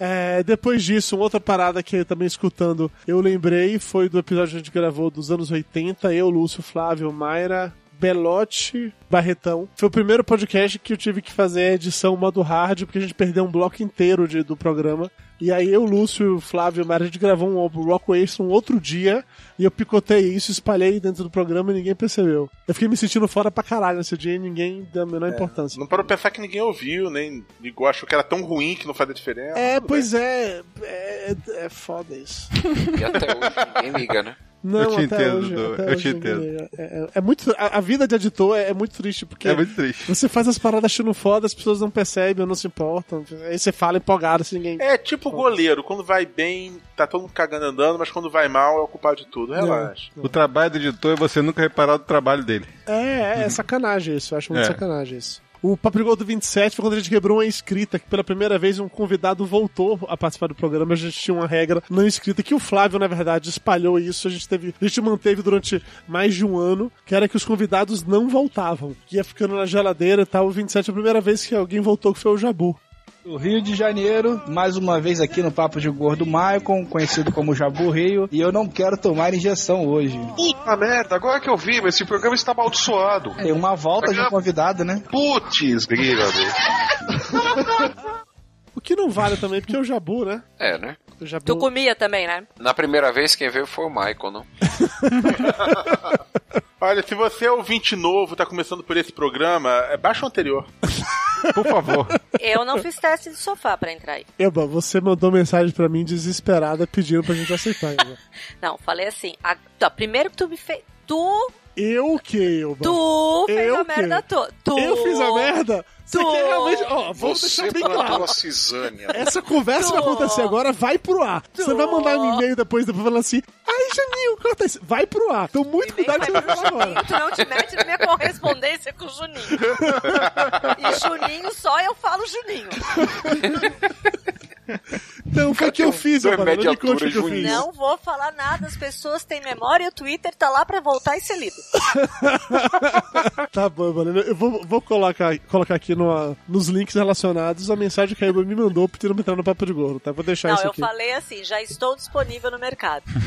É, depois disso, uma outra parada que eu também escutando, eu lembrei, foi do episódio que a gente gravou dos anos 80, eu, Lúcio, Flávio, Mayra, Belote, Barretão. Foi o primeiro podcast que eu tive que fazer a edição modo hard, porque a gente perdeu um bloco inteiro de- do programa. E aí eu, Lúcio, Flávio e Mayra, a gente gravou um bloco extra um outro dia, e eu picotei isso, espalhei dentro do programa e ninguém percebeu. Eu fiquei me sentindo fora pra caralho nesse dia e ninguém deu a menor importância. Não parou pra pensar que ninguém ouviu, nem ligou, achou que era tão ruim que não fazia diferença. É, pois é, é, é foda isso. E até hoje ninguém liga, né? Não, Eu te entendo, hoje, eu te entendo. É, é- é muito, a, a vida de editor é, é muito triste, porque É muito triste. você faz as paradas achando foda, as pessoas não percebem ou não se importam. Aí você fala empolgado, assim, ninguém... É tipo goleiro, quando vai bem, tá todo mundo cagando andando, mas quando vai mal é o culpado de tudo. Relaxa. O trabalho do editor é você nunca reparar do trabalho dele. É, é, é sacanagem isso, eu acho muito É. sacanagem isso. O Papo de Gordo 27 foi quando a gente quebrou uma inscrita, que pela primeira vez um convidado voltou a participar do programa. A gente tinha uma regra não escrita, que o Flávio, na verdade, espalhou isso. A gente, teve, a gente manteve durante mais de um ano, que era que os convidados não voltavam. Ia ficando na geladeira e tal. O 27 é a primeira vez que alguém voltou, que foi o Jabu. Do Rio de Janeiro, mais uma vez aqui no Papo de Gordo Maicon, conhecido como Jabu Rio, e eu não quero tomar injeção hoje. Puta merda, agora que eu vi, mas esse programa está amaldiçoado. Tem uma volta de convidado, né? Putz, grila, velho. O que não vale também, porque é o Jabu, né? É, né? O Jabu... Tu comia também, né? Na primeira vez quem veio foi o Michael, não? Olha, se você é ouvinte novo, tá começando por esse programa, é baixa o anterior. Por favor. Eu não fiz teste de sofá pra entrar aí. Eba, você mandou mensagem pra mim desesperada pedindo pra gente aceitar. Eba. Não, falei assim. A, tá, primeiro que tu me fez. Tu. Eu o que, Eba? Tu fez Eu a merda toda. Tu. Eu fiz a merda? Você Tu. quer realmente. Ó, vamos Você deixar bem claro. cisânia. Essa conversa que vai acontecer agora vai pro ar. Você vai mandar um e-mail depois, depois falando assim: Ai, Janinho, corta isso. Vai pro ar. Então, muito cuidado com o que você vai falar agora. Tu não te mete na minha correspondência com o Juninho. E Juninho, só eu falo Juninho. Então, foi o que eu fiz, Elba. metros Não de me conte o altura, que eu fiz. Não vou falar nada, as pessoas têm memória e o Twitter tá lá pra voltar e ser lido. Tá bom, Valena. Eu vou, vou colocar, colocar aqui no, nos links relacionados a mensagem que a Elba me mandou pedindo pra entrar no Papo de Gordo, tá? Vou deixar Não, isso eu aqui. falei assim, já estou disponível no mercado.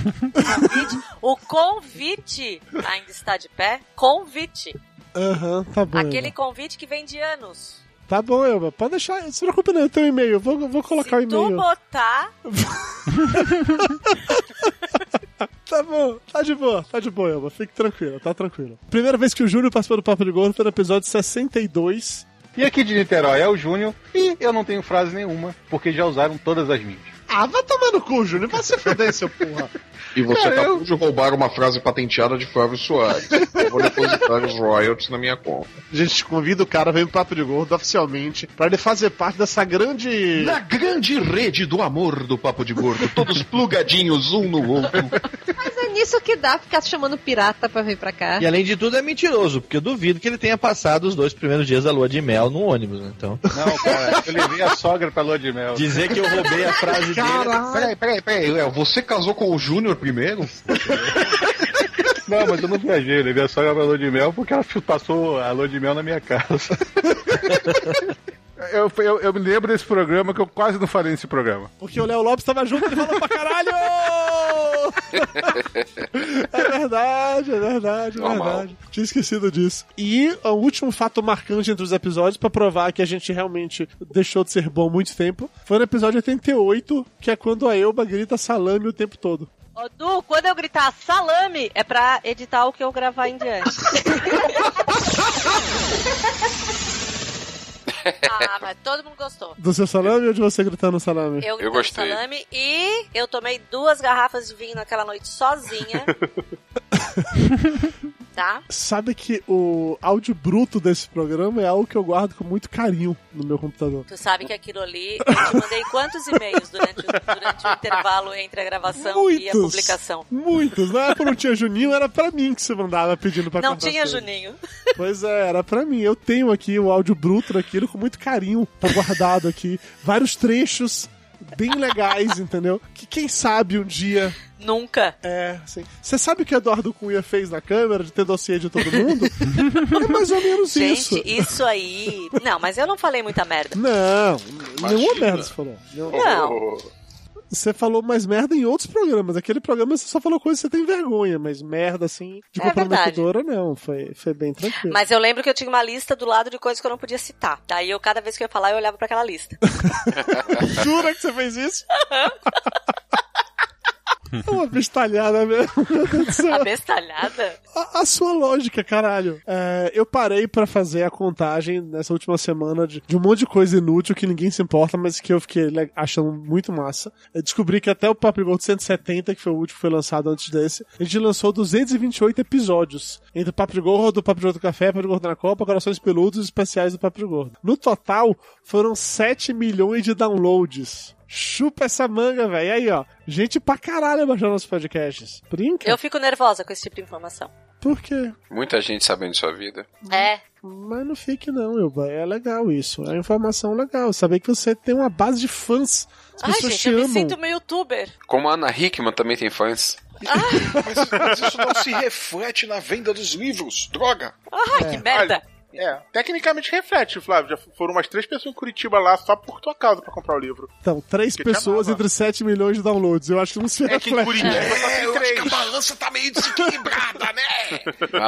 O convite ainda está de pé? Convite. Aham, tá bom. Aquele convite que vem de anos. Tá bom, Elba. Pode deixar. Não se preocupe, não. Eu tenho um e-mail. Eu vou, vou colocar o Se tu e-mail. botar, Tá bom, tá de boa, tá de boa, Elba. Fique tranquila, tá tranquila. Primeira vez que o Júnior participou do Papo de Gordo foi no episódio 62. E aqui de Niterói é o Júnior e eu não tenho frase nenhuma, porque já usaram todas as minhas. Ah, vai tomar no cu, Júnior. Vai se fuder, seu porra. E você Cara, acabou de roubar uma frase patenteada de Flávio Soares. Eu vou depositar os royalties na minha conta. A gente convida o cara a vir pro Papo de Gordo oficialmente pra ele fazer parte dessa grande. Na grande rede do amor do Papo de Gordo, todos plugadinhos um no outro. Mas é nisso que dá ficar chamando pirata pra vir pra cá. E além de tudo é mentiroso, porque eu duvido que ele tenha passado os dois primeiros dias da lua de mel no ônibus, né? Então. Não, cara, eu levei a sogra pra lua de mel. Dizer que eu roubei a frase dele. Peraí, peraí, peraí. Léo, Você casou com o Júnior primeiro? Não, mas eu não viajei, eu levei a sogra pra lua de mel porque ela passou a lua de mel na minha casa. Eu, eu, eu me lembro desse programa que eu quase não falei nesse programa. Porque o Léo Lopes tava junto e falou pra caralho! É verdade, é verdade, é Normal. verdade. Tinha esquecido disso. E o último fato marcante entre os episódios, pra provar que a gente realmente deixou de ser bom há muito tempo, foi no episódio 88, que é quando a Elba grita salame o tempo todo. Ô, Du, quando eu gritar salame, é pra editar o que eu gravar em diante. ah, mas todo mundo gostou. Do seu salame ou de você gritando salame? Eu, Eu gostei. salame e eu tomei duas garrafas de vinho naquela noite sozinha. tá? Sabe que o áudio bruto desse programa é algo que eu guardo com muito carinho no meu computador. Tu sabe que aquilo ali, eu te mandei quantos e-mails durante, o- durante o intervalo entre a gravação e a Muitos. publicação? Muitos. Na época não tinha Juninho, era pra mim que você mandava pedindo pra Não tinha as coisas. Juninho. Pois é, era pra mim. Eu tenho aqui o áudio bruto daquilo com muito carinho. Tá guardado aqui. Vários trechos bem legais, entendeu? Que quem sabe um dia. Nunca. É, assim. Você sabe o que Eduardo Cunha fez na câmera de ter dossiê de todo mundo? é mais ou menos isso. Gente, isso aí. Não, mas eu não falei muita merda. Não, nenhuma merda você falou. Não. Você falou mais merda em outros programas. Aquele programa você só falou coisa que você tem vergonha, mas merda assim, de É comprometedora, não. Foi, foi bem tranquilo. Mas eu lembro que eu tinha uma lista do lado de coisas que eu não podia citar. Daí eu, cada vez que eu ia falar, eu olhava pra aquela lista. Jura que você fez isso? É uma bestalhada mesmo. Meu Deus do céu. Abestalhada? A, a sua lógica, caralho. É, eu parei pra fazer a contagem nessa última semana de, de um monte de coisa inútil que ninguém se importa, mas que eu fiquei achando muito massa. Eu descobri que até o Papo Gordo 170, que foi o último que foi lançado antes desse, a gente lançou 228 episódios. Entre o Papo Gordo, Papo Gordo Café, Papo Gordo na Copa, Corações Peludos e especiais do Papo Gordo. No total, foram 7 milhões de downloads. Chupa essa manga, velho. E aí, ó. Gente pra caralho baixando os podcasts. Brinca? Eu fico nervosa com esse tipo de informação. Por quê? Muita gente sabendo de sua vida. É. Mas não fique não, Elba. É legal isso. É informação legal. Saber que você tem uma base de fãs. As Ai, pessoas gente, te eu me sinto meio youtuber. Como a Ana Hickman também tem fãs. Mas, mas isso não se reflete na venda dos livros. Droga! Ai, que merda. É, tecnicamente reflete, Flávio. Já foram umas três pessoas em Curitiba lá só por tua causa pra comprar o livro. Então, três Que te pessoas entre 7 milhões de downloads. Eu acho que não se É que em reflete. Curitiba É, só tem eu acho três. que a balança tá meio desequilibrada, né?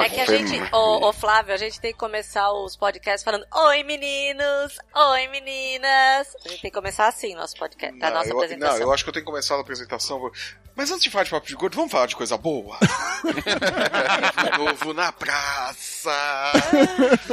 É que a gente, ô, ô Flávio, a gente tem que começar os podcasts falando Oi meninos, oi meninas. A gente tem que começar assim, nosso podcast, a Não, nossa eu, apresentação. não, eu acho que eu tenho que começar a apresentação. Mas antes de falar de papo de gordo, vamos falar de coisa boa. De novo na praça.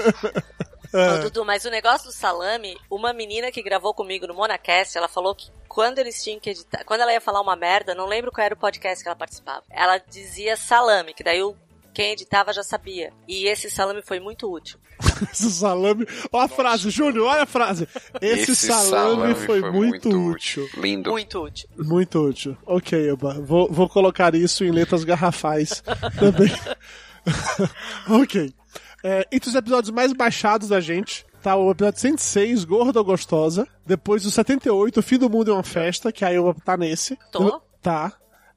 Ô, Dudu, mas o negócio do salame, uma menina que gravou comigo no Monacast, ela falou que quando eles tinham que editar, quando ela ia falar uma merda, não lembro qual era o podcast que ela participava. Ela dizia salame, que daí o quem editava já sabia. E esse salame foi muito útil. Esse salame. Olha a frase, Júnior, olha a frase. Esse, salame, foi, muito, útil. Lindo. Muito útil. Muito útil. Ok, Elba. Vou, vou colocar isso em letras garrafais também. ok. É, entre os episódios mais baixados da gente, Tá o episódio 106, Gorda ou Gostosa. Depois o 78, O Fim do Mundo é uma Festa, que a Ilma tá nesse. Tô. Tá.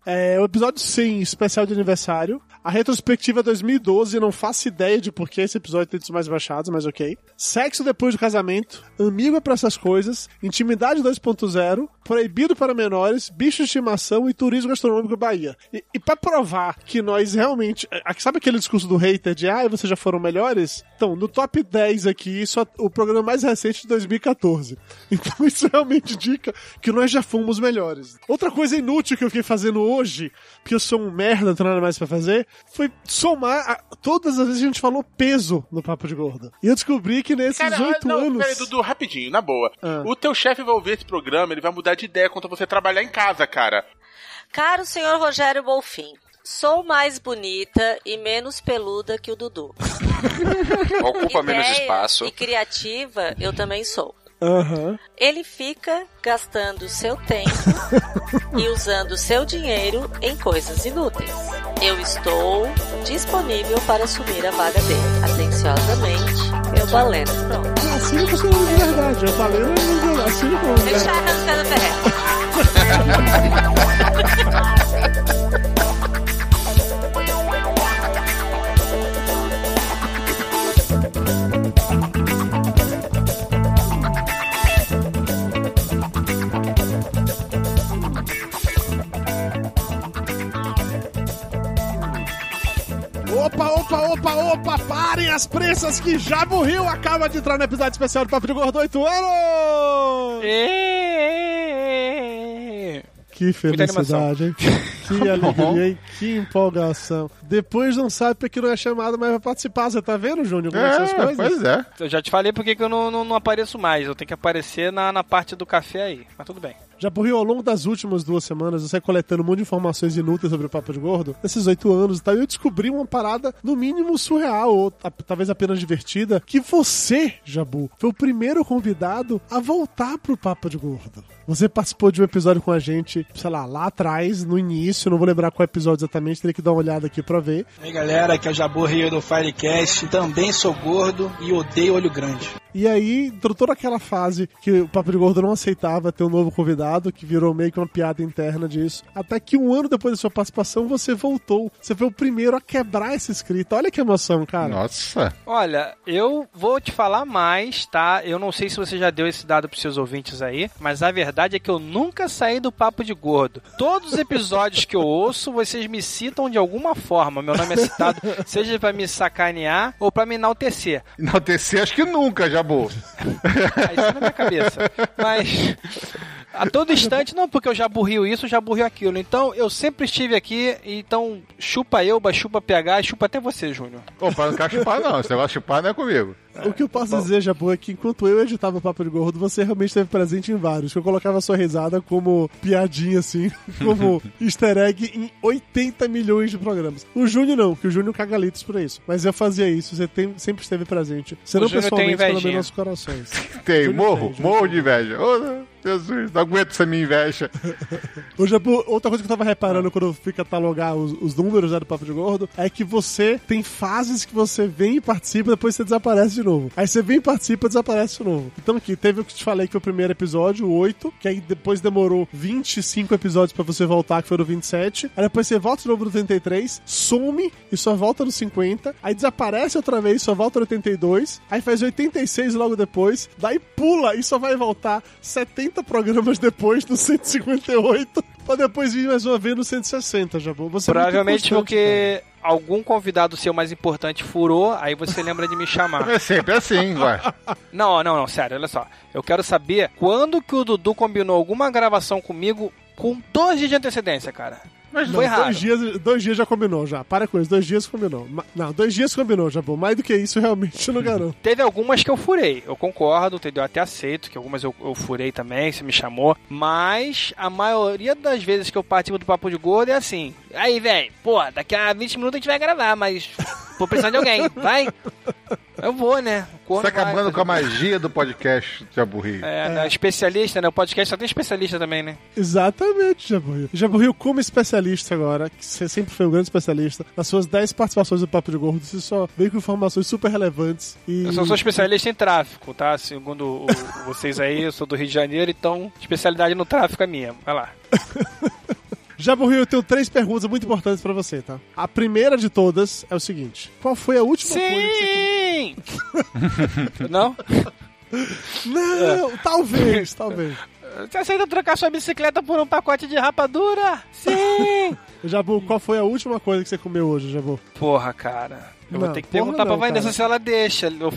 É, o episódio 100, especial de aniversário. A retrospectiva 2012, não faço ideia de por que esse episódio tem dos mais baixados, mas ok. Sexo depois do casamento, amigo é pra essas coisas, intimidade 2.0, proibido para menores, bicho de estimação e turismo gastronômico Bahia. E, e para provar que nós realmente. é, Sabe aquele discurso do hater de ah, vocês já foram melhores? Então, no top 10 aqui, só o programa mais recente de 2014. Então, isso realmente indica que nós já fomos melhores. Outra coisa inútil que eu fiquei fazendo hoje, porque eu sou um merda, não tenho nada mais pra fazer, foi somar a- todas as vezes que a gente falou peso no Papo de Gorda. E eu descobri que nesses oito anos. peraí, Dudu, rapidinho, na boa. Ah. O teu chefe vai ouvir esse programa, ele vai mudar de ideia quanto a você trabalhar em casa, cara. Caro senhor Rogério Bolfin, sou mais bonita e menos peluda que o Dudu. Ocupa menos Ideia espaço. E criativa eu também sou. Aham. Ele fica gastando seu tempo e usando seu dinheiro em coisas inúteis. Eu estou disponível para assumir a vaga dele. Atenciosamente, meu baleno. Pronto. Assina com seu nome de verdade. Eu falei, não, não, assina com o nome de Ele verdade. está arrancando Ferreira. Opa, opa, opa, opa, parem as pressas que já morreu. Acaba de entrar no episódio especial do Papo de Gordo 8 anos! Que felicidade, hein? Que alegria, hein? Que empolgação. Depois não sabe porque não é chamado, mas vai participar. Você tá vendo, Júnior, como é, que são as coisas? é. Eu já te falei porque que eu não, não, não apareço mais. Eu tenho que aparecer na, na parte do café aí. Mas tudo bem. Já ao longo das últimas duas semanas, você coletando um monte de informações inúteis sobre o Papo de Gordo, nesses oito anos e tal, eu descobri uma parada, no mínimo, surreal, ou talvez apenas divertida, que você, Jabu, foi o primeiro convidado a voltar pro Papo de Gordo. Você participou de um episódio com a gente, sei lá, lá atrás, no início, não vou lembrar qual episódio exatamente, teria que dar uma olhada aqui pra ver. E aí galera, aqui é o Jabu Rio do Firecast. Também sou gordo e odeio olho grande. E aí, entrou toda aquela fase que o Papo de Gordo não aceitava ter um novo convidado, que virou meio que uma piada interna disso. Até que um ano depois da sua participação, você voltou. Você foi o primeiro a quebrar essa escrita. Olha que emoção, cara. Nossa. Olha, eu vou te falar mais, tá? Eu não sei se você já deu esse dado pros seus ouvintes aí, mas a verdade é que eu nunca saí do papo de gordo. Todos os episódios que eu ouço, vocês me citam de alguma forma. Meu nome é citado, seja pra me sacanear ou pra me enaltecer. Enaltecer, acho que nunca, Jabu. É isso na minha cabeça. Mas a todo instante, não, porque eu já burrio isso, já burrio aquilo. Então eu sempre estive aqui, então chupa eu, chupa PH e chupa até você, Júnior. Pô, pra não ficar chupar, não. Esse negócio de chupar não é comigo. O que eu posso dizer, Jabu, é que enquanto eu editava o Papo de Gordo, você realmente esteve presente em vários. Que eu colocava a sua risada como piadinha, assim, como easter egg em 80 milhões de programas. O Júnior não, que o Júnior caga litros por isso. Mas eu fazia isso, você tem- sempre esteve presente. Você não pessoalmente, pelo menos nos corações. Tem, morro, tem, morro de inveja. Ô, Jesus, não aguento essa minha inveja. Jabu, outra coisa que eu tava reparando quando eu fui catalogar os, os números né, do Papo de Gordo é que você tem fases que você vem e participa, depois você desaparece de novo. Aí você vem e participa desaparece de novo. Então aqui, teve o que te falei que foi o primeiro episódio, o 8, que aí depois demorou 25 episódios pra você voltar, que foi no 27. Aí depois você volta de novo no 33, some e só volta no 50. Aí desaparece outra vez, só volta no 82. Aí faz 86 logo depois. Daí pula e só vai voltar 70 programas depois no 158. Pra depois vir mais uma vez no 160, já vou. Você é Provavelmente constante, porque algum convidado seu mais importante furou, aí você lembra de me chamar. É sempre assim, ué. Não, não, não, sério, olha só. Eu quero saber quando que o Dudu combinou alguma gravação comigo com dois dias de antecedência, cara. Mas foi não, raro. dois dias, dois dias já combinou, já. Para com isso, dois dias combinou. Ma- Não, dois dias combinou, já bom. Mais do que isso, realmente, não garanto. Teve algumas que eu furei, eu concordo, entendeu? Até aceito que algumas eu, eu furei também, você me chamou. Mas a maioria das vezes que eu participo do Papo de Gordo é assim. Aí, velho, pô, daqui a 20 minutos a gente vai gravar, mas tô precisando de alguém, vai? Eu vou, né? Você tá vai acabando fazer- com a magia do podcast, Jabu Rio. É, né, especialista, né? O podcast só tem especialista também, né? Exatamente, Jaburril. Jaburril, como especialista agora, que você sempre foi um grande especialista, nas suas 10 participações do Papo de Gordo, você só veio com informações super relevantes. E... Eu só sou especialista em tráfico, tá? Segundo o- vocês aí, eu sou do Rio de Janeiro, então especialidade no tráfico é minha. Vai lá. Jaburril, eu tenho três perguntas muito importantes pra você, tá? A primeira de todas é o seguinte: Qual foi a última coisa que você. Não? Não, talvez, talvez. Você aceita trocar sua bicicleta por um pacote de rapadura? Sim! Jabu, qual foi a última coisa que você comeu hoje, Jabu? Porra, cara. Eu Não, vou ter que perguntar não, pra Vanessa se ela deixa. Eu vou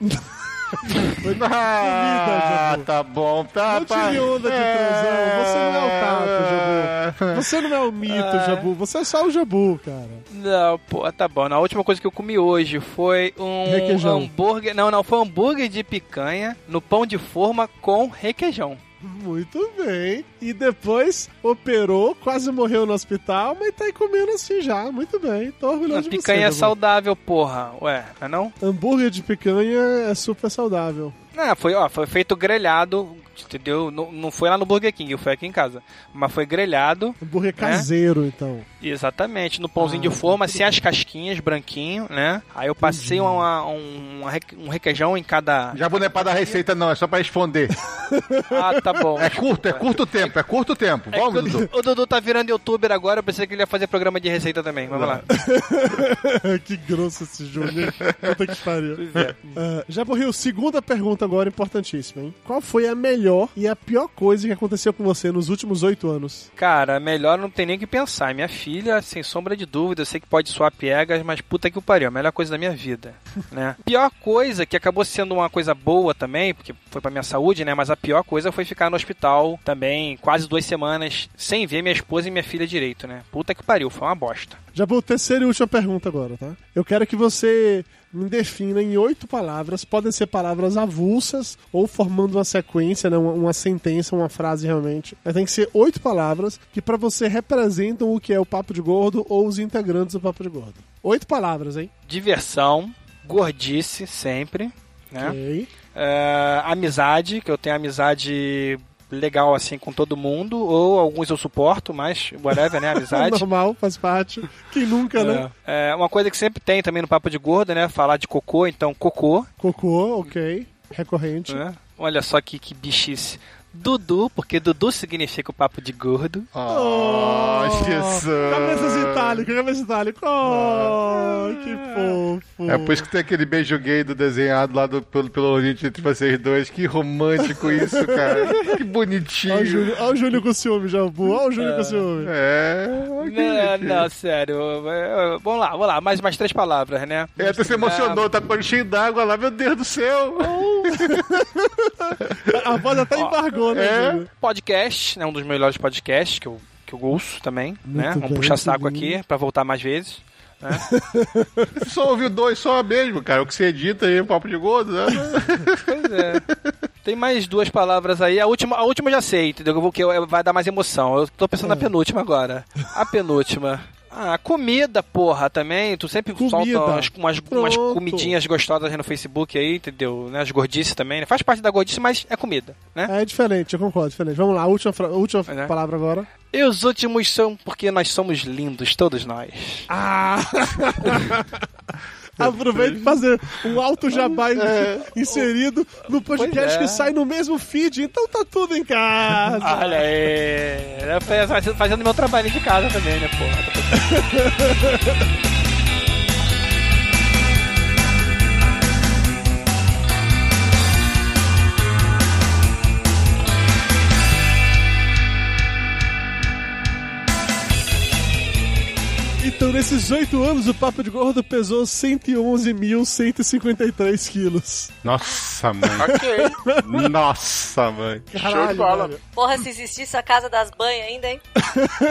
falar. Ah, tá bom, tá, Não tire onda de transão. Você não é o Tato, Jabu. Você não é o mito, Ah. Jabu. Você é só o Jabu, cara. Não, pô, tá bom. A última coisa que eu comi hoje foi um Requeijão. hambúrguer. Não, não, foi um hambúrguer de picanha no pão de forma com requeijão. Muito bem. E depois operou, quase morreu no hospital, mas tá aí comendo assim já. Muito bem. Tô orgulhoso A de picanha você. é Jabu. saudável, porra. Ué, não é não? Hambúrguer de picanha é super saudável. Não, foi, ó, foi feito grelhado, entendeu? Não, não foi lá no Burger King, foi aqui em casa. Mas foi grelhado. Hambúrguer né? caseiro, então. Exatamente, no pãozinho Ah, de forma, sem as casquinhas, branquinho, né? Aí eu passei uma, um, um requeijão em cada. Não é pra dar receita, não, é só pra responder. Ah, tá bom. É curto, é curto tempo, é curto tempo. É Vamos, Dudu. O Dudu tá virando youtuber agora, eu pensei que ele ia fazer programa de receita também. Vamos lá. que grosso esse Júnior. Puta que pariu. É. Ah, já morreu. Segunda pergunta agora, importantíssima, hein? Qual foi a melhor e a pior coisa que aconteceu com você nos últimos oito anos? Cara, melhor não tem nem o que pensar. Minha filha, sem sombra de dúvida, eu sei que pode soar piegas, mas puta que o pariu, a melhor coisa da minha vida, né? Pior coisa, que acabou sendo uma coisa boa também, porque foi pra minha saúde, né? Mas a pior coisa foi ficar no hospital também, quase duas semanas, sem ver minha esposa e minha filha direito, né? Puta que pariu, foi uma bosta. Já vou terceira e última pergunta agora, tá? Eu quero que você me defina em oito palavras. Podem ser palavras avulsas ou formando uma sequência, né? uma, uma sentença, uma frase realmente. Mas tem que ser oito palavras que pra você representam o que é o Papo de Gordo ou os integrantes do Papo de Gordo. Oito palavras, hein? Diversão, gordice sempre, né? Ok. É, amizade, que eu tenho amizade legal assim com todo mundo, ou alguns eu suporto, mas whatever, né? Amizade. Normal, faz parte. Quem nunca, né? É, é, uma coisa que sempre tem também no Papo de Gordo, né? Falar de cocô, então cocô. Cocô, ok. Recorrente. né? Olha só que, que bichice. Dudu, porque Dudu significa o papo de gordo. Oh, Jesus. Cabeças itálicas, cabeça itálica. Oh, que fofo. É por isso que tem aquele beijo gay do desenhado lá do, pelo, pelo Oriente entre vocês dois. Que romântico isso, cara. Que bonitinho. Olha o Júlio, olha o Júlio com ciúme, Jambu. Olha o Júlio com ciúme. É. Não, não, sério. Vamos lá, vamos lá. Mais, mais três palavras, né? É, até se emocionou, tá com cheio d'água lá, meu Deus do céu. A voz até embargou, né, É. Podcast, né? Um dos melhores podcasts que eu, que eu ouço também, né? Muito Vamos bem, puxar saco bem. aqui pra voltar mais vezes. Né? Só ouviu dois só mesmo, cara. O que você edita aí, papo de gordo, né? Pois é. Tem mais duas palavras aí. A última, a última eu já sei, entendeu? Que eu- vai dar mais emoção. Eu tô pensando na penúltima agora. A penúltima. Ah, comida, porra, também. Tu sempre Comida. solta umas, umas, umas comidinhas gostosas no Facebook aí, entendeu? Né? As gordices também, né? Faz parte da gordice, mas é comida, né? É diferente, eu concordo, diferente. Vamos lá, última, última é. palavra agora. E os últimos são porque nós somos lindos, todos nós. Ah! Aproveita e fazer um alto jabá inserido no podcast é. que sai no mesmo feed, então tá tudo em casa. Olha aí. Fazendo meu trabalho de casa também, né, porra? Então, nesses oito anos, o Papo de Gordo pesou 111.153 quilos. Nossa, mãe. Ok. Nossa, mãe. Show de bola. Porra, se existisse a casa das banhas ainda, hein?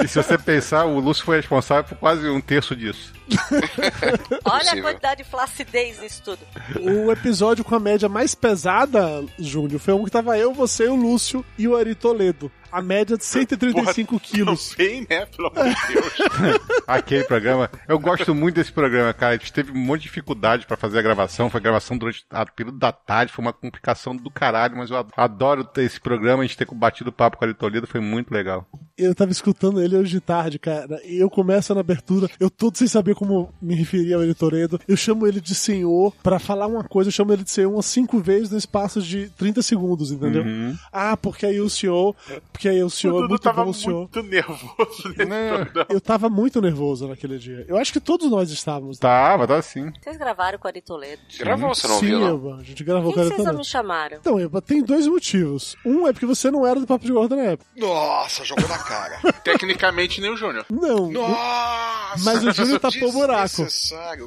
E se você pensar, o Lúcio foi responsável por quase um terço disso. Olha Possível. a quantidade de flacidez nisso tudo. O episódio com a média mais pesada, Júnior, foi um que tava eu, você, o Lúcio e o Ari Toledo. A média de 135 quilos. Bem, né? Pelo amor de Deus. Aquele programa. Eu gosto muito desse programa, cara. A gente teve um monte de dificuldade pra fazer a gravação. Foi gravação durante a período da tarde. Foi uma complicação do caralho, mas eu adoro ter esse programa. A gente ter batido papo com a Toledo foi muito legal. Eu tava escutando ele hoje de tarde, cara. E eu começo na abertura, eu todo sem saber como me referir ao Eli Toledo. Eu chamo ele de senhor pra falar uma coisa, eu chamo ele de senhor umas cinco vezes no espaço de 30 segundos, entendeu? Uhum. Ah, porque aí o senhor, porque aí o senhor, Dudu muito tava bom o senhor. muito nervoso nesse programa. Eu tava muito nervoso naquele dia. Eu acho que todos nós estávamos. Tava, tá sim. Vocês gravaram com a Ari Toledo. Gravou, você não Sim, viu? Eba, a gente gravou Por com que a vocês não Toledo. me chamaram? Então, Eba, tem dois motivos. Um é porque você não era do Papo de Gordo na época. Nossa, jogou na cara. Tecnicamente, nem o Júnior. Não. Nossa, Mas o Júnior tapou o buraco.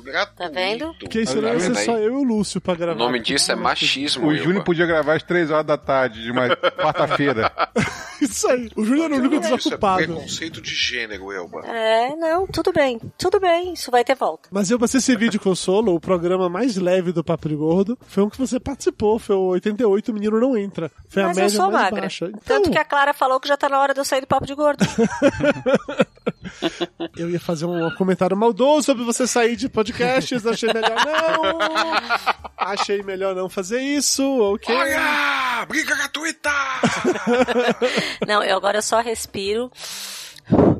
Gratuito. Tá vendo? Porque senão ia ser só eu e o Lúcio pra O gravar. nome disso é machismo, O. Júnior podia gravar às 3 horas da tarde de uma quarta-feira. Isso aí. O Júnior era o único Isso é desocupado. preconceito de gênero, Elba. É, não, tudo bem. Tudo bem, isso vai ter volta. Mas eu passei esse vídeo consolo, o programa mais leve do Papo de Gordo, foi um que você participou, foi o 88 o Menino Não Entra. Foi Mas a eu média sou mais magra. baixa. Então, Tanto que a Clara falou que já tá na hora de eu sair do papo de gordo. eu ia fazer um comentário maldoso sobre você sair de podcasts, achei melhor não. Achei melhor não fazer isso, ok. Olha! Briga gratuita! não, eu agora só respiro,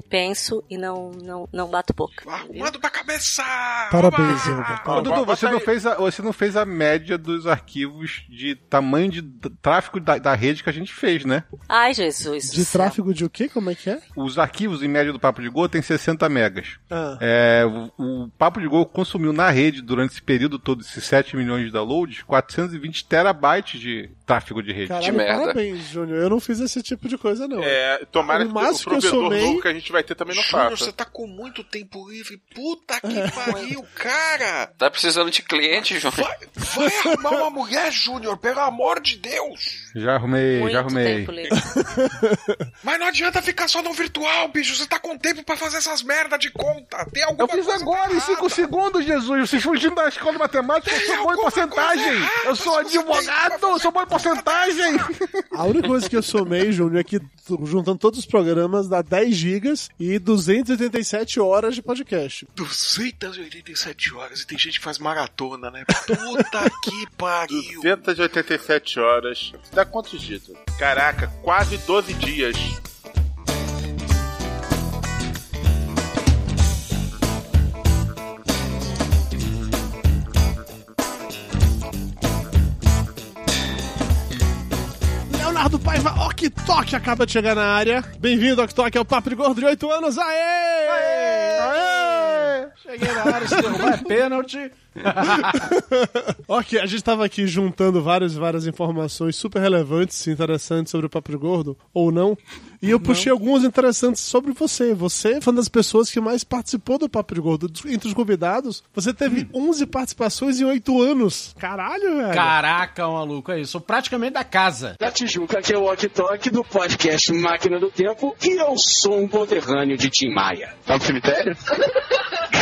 penso e não, não, não bato boca. Arrumando pra cabeça! Parabéns. Ô, Dudu, você não, fez a, você não fez a média dos arquivos de tamanho de tráfego da, da rede que a gente fez, né? Ai, Jesus. De céu. tráfego de o quê? Como é que é? Os arquivos em média do Papo de Gol tem 60 megas. Ah. É, o, o Papo de Gol consumiu na rede durante esse período todo, esses 7 milhões de downloads, 420 terabytes de tráfego de rede. Caralho, parabéns, Júnior. Eu não fiz esse tipo de coisa, não. É, tomara O que o máximo que eu provedor somei- novo que a gente vai ter também não Júnior, faça. você tá com muito tempo livre. Puta que pariu, cara! Tá precisando de cliente, Júnior? Vai arrumar uma mulher, Júnior, pelo amor de Deus! Já arrumei, Muito já arrumei. tempo livre. Mas não adianta ficar só no virtual, bicho. Você tá com tempo pra fazer essas merda de conta. Tem alguma Eu fiz coisa agora em 5 segundos, Jesus. Vocês fugindo da escola de matemática, eu sou bom em porcentagem. Eu sou advogado, eu sou bom em porcentagem. A única coisa que eu somei, Júnior, é que juntando todos os programas dá 10 gigas e 287 horas de podcast. 287 horas e tem gente que faz maratona, né? Puta que pariu. 287 horas. Dá quantos dias? Caraca, quase 12 dias. Ricardo Paiva, Ok acaba de chegar na área. Bem-vindo, Ok Tok, ao Papo de Gordo de 8 anos. Aê! Aê! Cheguei na área, se derrubar é pênalti. ok, a gente tava aqui juntando várias várias informações super relevantes e interessantes sobre o Papo Gordo, ou não. E eu puxei algumas interessantes sobre você. Você foi uma das pessoas que mais participou do Papo de Gordo. Entre os convidados, você teve 11 participações em 8 anos. Caralho, velho. Caraca, maluco, é isso. Sou praticamente da casa. Da Tijuca, aqui é o Walk Talk do podcast Máquina do Tempo e eu sou um conterrâneo de Tim Maia. Tá no cemitério?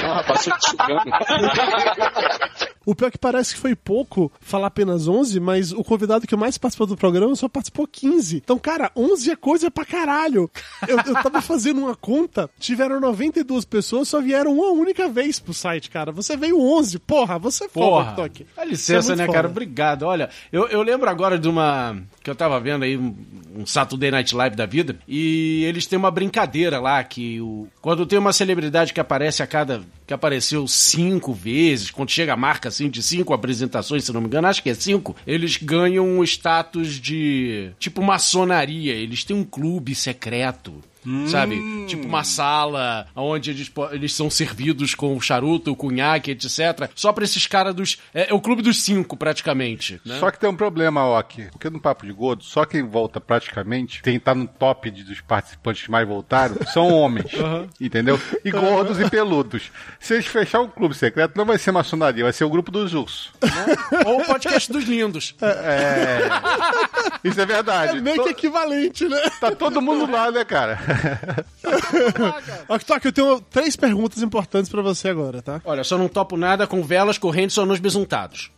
Não, rapaz, sou. O pior é que parece que foi pouco falar apenas 11, mas o convidado que mais participou do programa só participou 15. Então, cara, 11 é coisa pra caralho. Eu, eu tava fazendo uma conta, tiveram 92 pessoas, só vieram uma única vez pro site, cara. Você veio 11, porra, você é foda, Porra. Toque. Dá licença, Você é né, muito cara? foda. Obrigado. Olha, eu, eu lembro agora de uma. que eu tava vendo aí, um, Saturday Night Live da vida, e eles têm uma brincadeira lá que o. Quando tem uma celebridade que aparece a cada. que apareceu cinco vezes, quando chega a marca assim de cinco apresentações, se não me engano, acho que é cinco, eles ganham um status de. tipo maçonaria. Eles têm um clube secreto. Sabe? Tipo uma sala onde eles, eles são servidos com charuto, cunhaque, etc. Só pra esses caras dos. É, é o clube dos cinco, praticamente. Né? Só que tem um problema, Ok. Porque no Papo de Gordo, só quem volta praticamente, quem tá no top de- dos participantes que mais voltaram, são homens. Entendeu? E gordos e peludos. Se eles fechar o clube secreto, não vai ser maçonaria, vai ser o grupo dos ursos. Ou o podcast dos lindos. É. Isso é verdade. É meio que equivalente, né? Tá todo mundo lá, né, cara? Ok, Toque, eu tenho três perguntas importantes pra você agora, tá? Olha, só não topo nada com velas, correntes ou nos besuntados.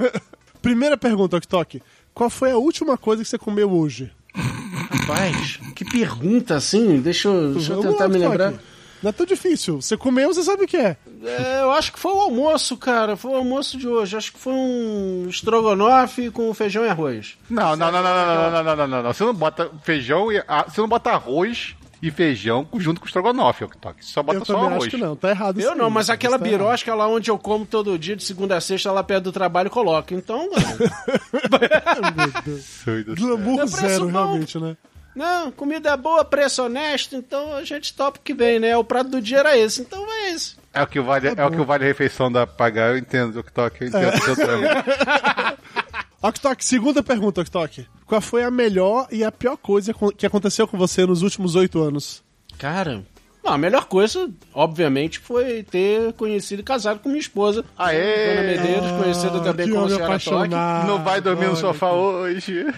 Primeira pergunta, Ok Toque. Qual foi a última coisa que você comeu hoje? Rapaz, que pergunta assim. Deixa eu, deixa eu tentar lá, me lembrar. Não é tão difícil. Você comeu, você sabe o que é. É, eu acho que foi o almoço, cara. Foi o almoço de hoje. Acho que foi um estrogonofe com feijão e arroz. Não, não, não, não, não, não, não, não, não, não, não. Você não bota feijão e. ah, Você não bota arroz e feijão junto com estrogonofe, Oktok. Você só bota eu só arroz. acho que não. Tá errado Eu não, mas aquela Isso tá errado. birosca lá onde eu como todo dia, de segunda a sexta, lá perto do trabalho, coloca. Então, mano. Glamour É zero, bom. realmente, né? Não, comida boa, preço honesto, então a gente topa o que vem, né? O prato do dia era esse, então é esse. É o que vale, é o que vale a refeição da pagar, eu entendo, Oktok, eu entendo o seu drama. Oktok, segunda pergunta, Oktok. Qual foi a melhor e a pior coisa que aconteceu com você nos últimos oito anos? Cara, não, a melhor coisa, obviamente, foi ter conhecido e casado com minha esposa. Aê! Dona Medeiros, conhecida também que como Senhora Toque. Não vai dormir no olha sofá hoje.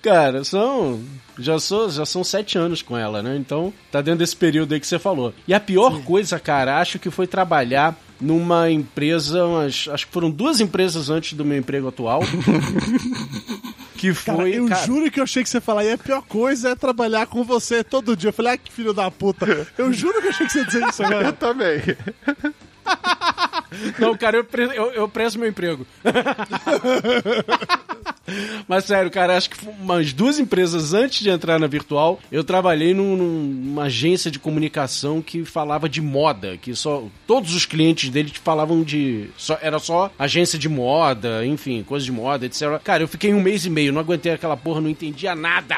Cara, são. Já, sou, já são sete anos com ela, né? Então, tá dentro desse período aí que você falou. E a pior coisa, cara, acho que foi trabalhar numa empresa, umas, acho que foram duas empresas antes do meu emprego atual. que Cara, foi. eu cara, juro que eu achei que você ia falar, e a pior coisa é trabalhar com você todo dia. Eu falei, ah, que filho da puta. Eu juro que eu achei que você ia dizer isso Eu agora. também. Não, cara, eu, pre- eu, eu prezo meu emprego. Mas sério, cara, acho que umas duas empresas antes de entrar na virtual, eu trabalhei num- numa agência de comunicação que falava de moda, que só todos os clientes dele falavam de só, era só agência de moda, enfim, coisa de moda, etc. Cara, eu fiquei um mês e meio, não aguentei aquela porra, não entendia nada.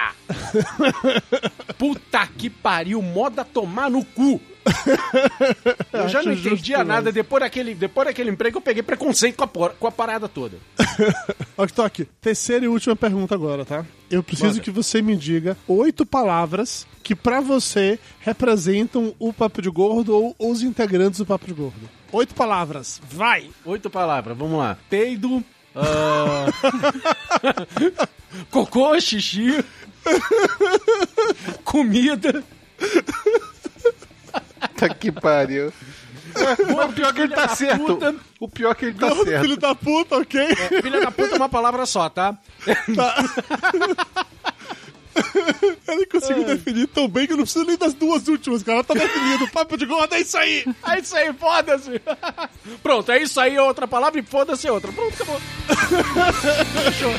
Puta que pariu, moda tomar no cu. Eu já não entendia nada. Depois daquele, depois daquele emprego, eu peguei preconceito com a, por- com a parada toda. Oktok, terceira e última pergunta agora, tá? Eu preciso Manda. que você me diga oito palavras que pra você representam o Papo de Gordo ou os integrantes do Papo de Gordo. Oito palavras, vai! Oito palavras, vamos lá. Peido. ah, Cocô, xixi. Comida. Tá que pariu. O pior é que ele tá certo. puta. O pior é que ele tá certo. filho da puta, ok? É, filha da puta é uma palavra só, tá? Eu nem consigo definir tão bem que eu não preciso nem das duas últimas, cara. Tá definido. Papo de Gordo é isso aí! É isso aí, foda-se. Pronto, é isso aí, é outra palavra e foda-se outra. Pronto, acabou. Fechou.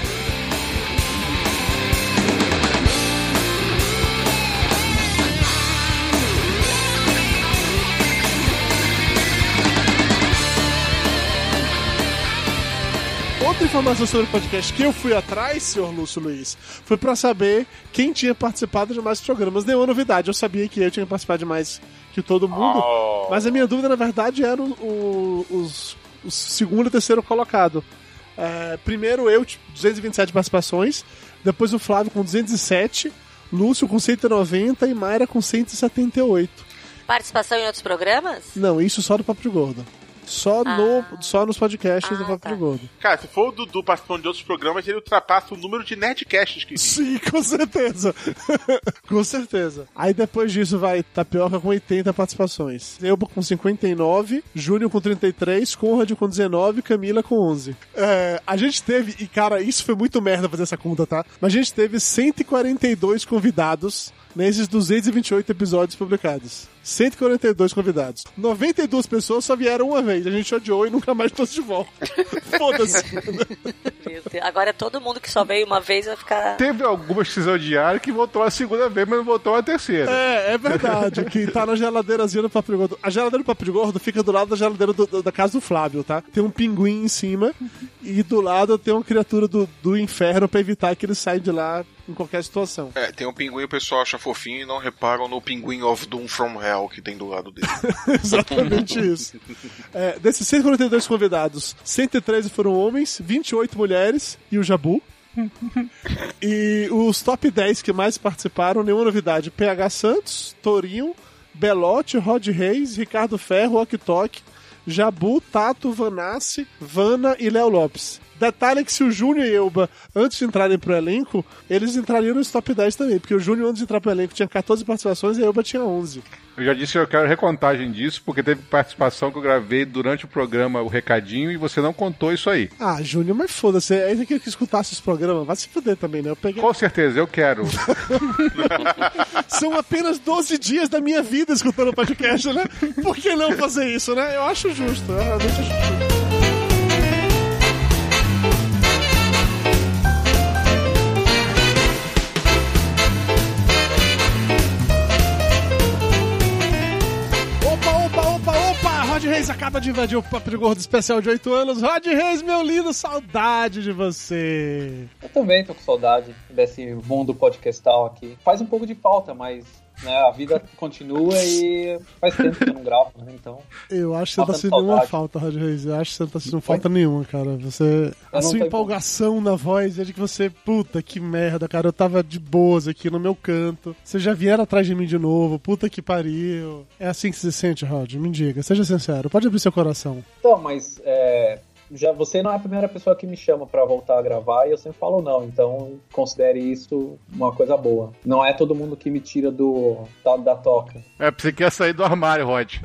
Outra informação sobre o podcast que eu fui atrás, senhor Lúcio Luiz, foi pra saber quem tinha participado de mais programas. Nenhuma novidade, eu sabia que eu tinha participado de mais que todo mundo, Oh. mas a minha dúvida, na verdade, era o, o- os, os segundo e terceiro colocado. É, primeiro eu, tipo, 227 participações, depois o Flávio com 207, Lúcio com 190 e Mayra com 178. Participação em outros programas? Não, isso só do Papo de Gordo. Só, no, só nos podcasts do Papo de Gordo. Cara, se for o Dudu participando de outros programas, ele ultrapassa o número de Nerdcasts que Sim, com certeza. com certeza. Aí depois disso vai Tapioca com 80 participações. Elba com 59, Júnior com 33, Conrad com 19, Camila com 11. É, a gente teve, e cara, isso foi muito merda fazer essa conta, tá? Mas a gente teve 142 convidados nesses 228 episódios publicados. 142 convidados. 92 pessoas só vieram uma vez. A gente odiou e nunca mais trouxe de volta. Foda-se. Agora é todo mundo que só veio uma vez vai ficar. Teve algumas que diário que voltou a segunda vez, mas não voltou a terceira. É, é verdade, que tá na geladeirazinha do Papo Gordo. A geladeira do Papo Gordo fica do lado da geladeira do- do- da casa do Flávio, tá? Tem um pinguim em cima e do lado tem uma criatura do, do inferno pra evitar que ele saia de lá em qualquer situação. É, tem um pinguim o pessoal acha fofinho e não reparam no pinguim of Doom from Hell que tem do lado dele. Exatamente isso. É, desses 142 convidados, 113 foram homens, 28 mulheres e o Jabu. E os top 10 que mais participaram, nenhuma novidade: PH Santos, Torinho, Belote, Rod Reis, Ricardo Ferro, Ok Tok, Jabu, Tato, Vanassi, Vana e Léo Lopes. Detalhe que se o Júnior e Elba, antes de entrarem pro elenco, eles entrariam no top 10 também, porque o Júnior, antes de entrar pro elenco, tinha 14 participações e a Elba tinha 11. Eu já disse que eu quero recontagem disso, porque teve participação que eu gravei durante o programa O Recadinho e você não contou isso aí. Ah, Júnior, mas foda-se, aí tem que escutasse esse programa, vai se fuder também, né? Eu peguei... Com certeza, eu quero. São apenas 12 dias da minha vida escutando o podcast, né? Por que não fazer isso, né? Eu acho justo, eu realmente acho justo. Rod Reis acaba de invadir o Papo de Gordo especial de 8 anos. Rod Reis, meu lindo, saudade de você. Eu também tô com saudade desse mundo podcastal aqui. Faz um pouco de falta, mas né, a vida continua e faz tempo que eu não gravo, né? Então. Eu acho que você tá Falta sentindo uma saudade. falta, Rod Reis. Eu acho que você não tá sentindo falta nenhuma, cara. Você. A sua empolgação na voz é de que você. Puta que merda, cara. Eu tava de boas aqui no meu canto. Vocês já vieram atrás de mim de novo. Puta que pariu. É assim que você se sente, Rod? Me diga. Seja sincero. Pode abrir seu coração. Então, mas é, já você não é a primeira pessoa que me chama pra voltar a gravar e eu sempre falo não. Então considere isso uma coisa boa. Não é todo mundo que me tira do da, da toca. É, você quer sair do armário, Rod.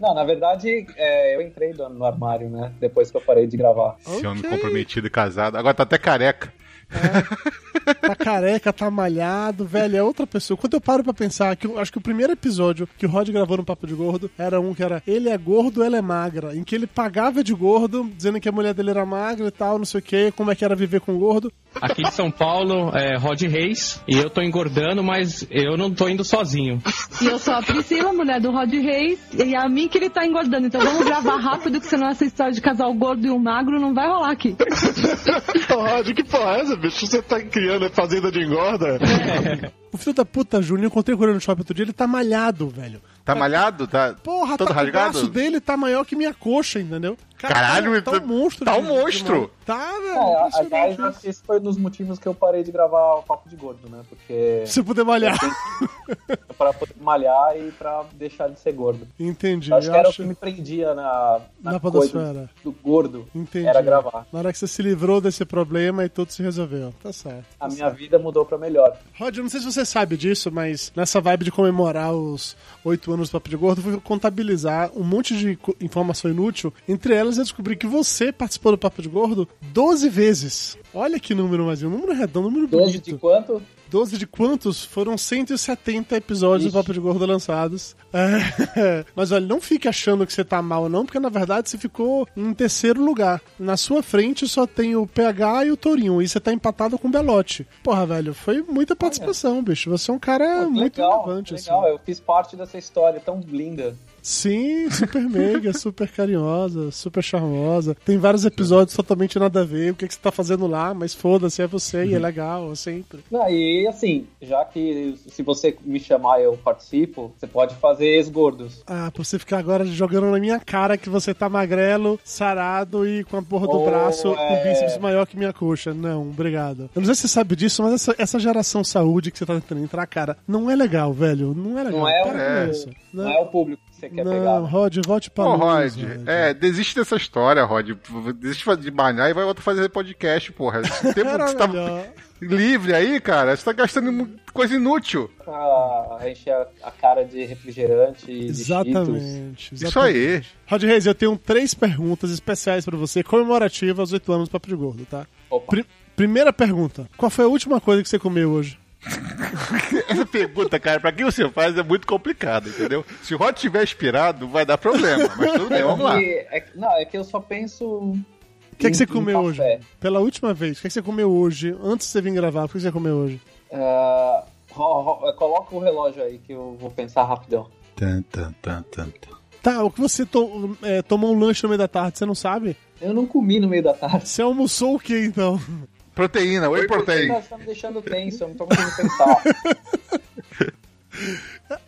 Não, na verdade, é, eu entrei no armário, né? Depois que eu parei de gravar. Esse homem comprometido e casado. Agora tá até careca. Tá careca, tá malhado, velho, é outra pessoa. Quando eu paro pra pensar, que eu acho que o primeiro episódio que o Rod gravou no Papo de Gordo era um que era ele é gordo, ela é magra, em que ele pagava de gordo, dizendo que a mulher dele era magra e tal, não sei o que, como é que era viver com gordo. Aqui de São Paulo é Rod Reis e eu tô engordando, mas eu não tô indo sozinho. E eu sou a Priscila, mulher do Rod Reis, e é a mim que ele tá engordando. Então vamos gravar rápido, que senão essa história de casal gordo e um magro não vai rolar aqui. Rod, que porra é essa, bicho? Você tá criando fazenda de engorda? O filho da puta Júnior, eu encontrei com ele no shopping outro dia, ele tá malhado, velho. Tá malhado? Tá Porra, todo tá, o rasgado? braço dele tá maior que minha coxa, entendeu? Cara, Caralho, tá, tá um monstro. tá de- um monstro. de- Tá, velho. É, impressionante aliás, acho que esse foi um dos motivos que eu parei de gravar o Papo de Gordo, né? Porque. Você poder malhar. pra poder malhar e pra deixar de ser gordo. Entendi. Acho eu que era acho- o que me prendia na, na, Na podosfera. do gordo. Entendi. Era gravar. Na hora que você se livrou desse problema e tudo se resolveu. Tá certo. A minha vida mudou pra melhor. Rod, eu não sei se você sabe disso, mas nessa vibe de comemorar os oito anos do Papo de Gordo, eu fui contabilizar um monte de informação inútil. Entre elas, eu descobri que você participou do Papo de Gordo 12 vezes. Olha que número mais um número redondo, um número 12 bonito. de quanto? 12 de quantos? Foram 170 episódios do Papo de Gordo lançados. É. Mas olha, não fique achando que você tá mal, não, porque na verdade você ficou em terceiro lugar. Na sua frente só tem o PH e o Tourinho, e você tá empatado com o Belote. Porra, velho, foi muita participação, bicho. Você é um cara Pô, muito legal, relevante, assim. legal. Eu fiz parte dessa história tão linda. Sim, super meiga, super carinhosa, super charmosa. Tem vários episódios totalmente nada a ver. O que, que você tá fazendo lá, mas foda-se, é você e é legal, sempre. Não, e assim, já que se você me chamar eu participo, você pode fazer ex-gordos. Ah, pra você ficar agora jogando na minha cara que você tá magrelo, sarado e com a porra do Oh, braço é. com bíceps maior que minha coxa. Não, obrigado. Eu não sei se você sabe disso, mas essa, essa geração saúde que você tá tentando entrar, cara, não é legal, velho. Não é legal. Não é, Para o, com isso. Não é o público que você quer não, pegar. né? Rod, volte pra Ô, Rod, Rod. é, desiste dessa história, Rod. Desiste de malhar e vai outro fazer podcast, porra. Esse tempo Era que você tá livre aí, cara, você tá gastando coisa inútil. A, a encher a, a cara de refrigerante e de Exatamente, Cheetos. Isso aí. Rod Reis, eu tenho três perguntas especiais pra você, comemorativas aos 8 anos do Papo de Gordo, tá? Pri- primeira pergunta: Qual foi a última coisa que você comeu hoje? Essa pergunta, cara, pra quem você faz é muito complicado, entendeu? Se o Rod tiver inspirado, vai dar problema. Mas tudo bem, vamos lá. É que- é não, é que eu só penso. O que, é que você comeu hoje? Pela última vez, o que, é que você comeu hoje? Antes de você vir gravar, o que você comeu hoje? Ah, ro- ro- coloca o relógio aí que eu vou pensar rapidão. Tan, tan, tan. Tá, o que você to- é, tomou um lanche no meio da tarde, você não sabe? Eu não comi no meio da tarde. Você almoçou o que então? Proteína, whey protein. Você tá me deixando tenso, eu não tô conseguindo pensar.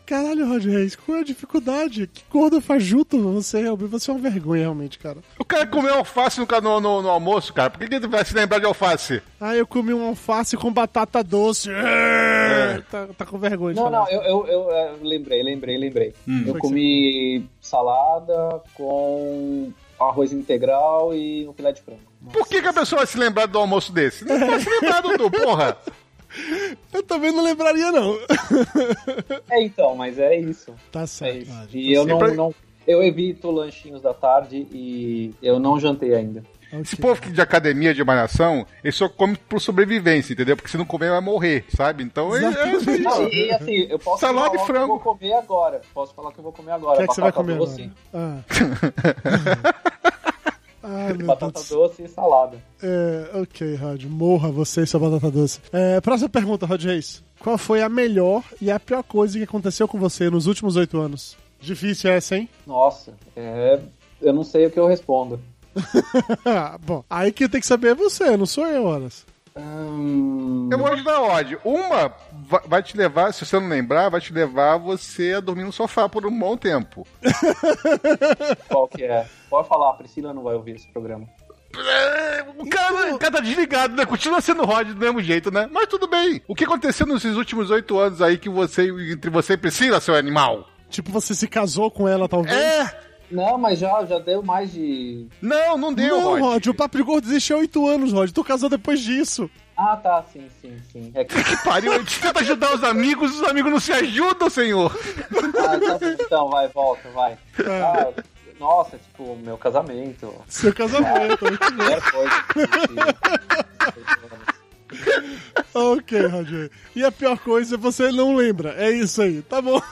Caralho, Rod Reis, qual é a dificuldade? Que gordo fajuto você é, você é uma vergonha, realmente, cara. O cara comeu alface no, no, no, no almoço, cara. Por que que ele vai se lembrar de alface? Ah, eu comi um alface com batata doce. É. Tá, tá com vergonha Não, não, eu, eu, eu, é, lembrei, lembrei, lembrei. Hum. eu comi salada com arroz integral e um filé de frango. Por que, que a pessoa vai se lembrar do almoço desse? Não vai se lembrar, Dudu, porra. Eu também não lembraria, não. É, então, mas é isso. Tá certo. É isso. E tá eu não, certo. não. Eu evito lanchinhos da tarde e eu não jantei ainda. Esse povo que de academia de malhação, ele só come por sobrevivência, entendeu? Porque se não comer, vai morrer, sabe? Então é, é isso aí. Não, e assim, eu posso Salada falar e o que eu vou comer agora. Posso falar o que eu vou comer O agora. que é que você vai Batata comer doce, agora? Ah. Batata doce e salada. É, ok, Rod. Morra você e sua batata doce. É, próxima pergunta, Rod Reis. Qual foi a melhor e a pior coisa que aconteceu com você nos últimos oito anos? Difícil essa, hein? Nossa, é, eu não sei o que eu respondo. Bom, aí quem tem que saber é você, não sou eu, Horas. Hum, Eu vou ajudar a Odd. Uma va- vai te levar, se você não lembrar, vai te levar você a dormir no sofá por um bom tempo. Qual que é? Pode falar, a Priscila não vai ouvir esse programa. O cara, o cara tá desligado, né? Continua sendo Rod do mesmo jeito, né? Mas tudo bem. O que aconteceu nesses últimos oito anos aí que você, entre você e Priscila, seu animal? Tipo, você se casou com ela, talvez? É! Não, mas já, já deu mais de. Não, não deu, Não, Rod. Rod, o Papo de Gordo existe há oito anos, Rod. Tu casou depois disso. Ah, tá, sim, sim, sim. É que... Que pariu, a gente tenta ajudar os amigos, os amigos não se ajudam, senhor. Ah, tá bom, então, vai, volta, vai. Ah, nossa, tipo, meu casamento. Seu casamento. Primeira coisa. ok, Roger. E a pior coisa você não lembra. É isso aí, tá bom.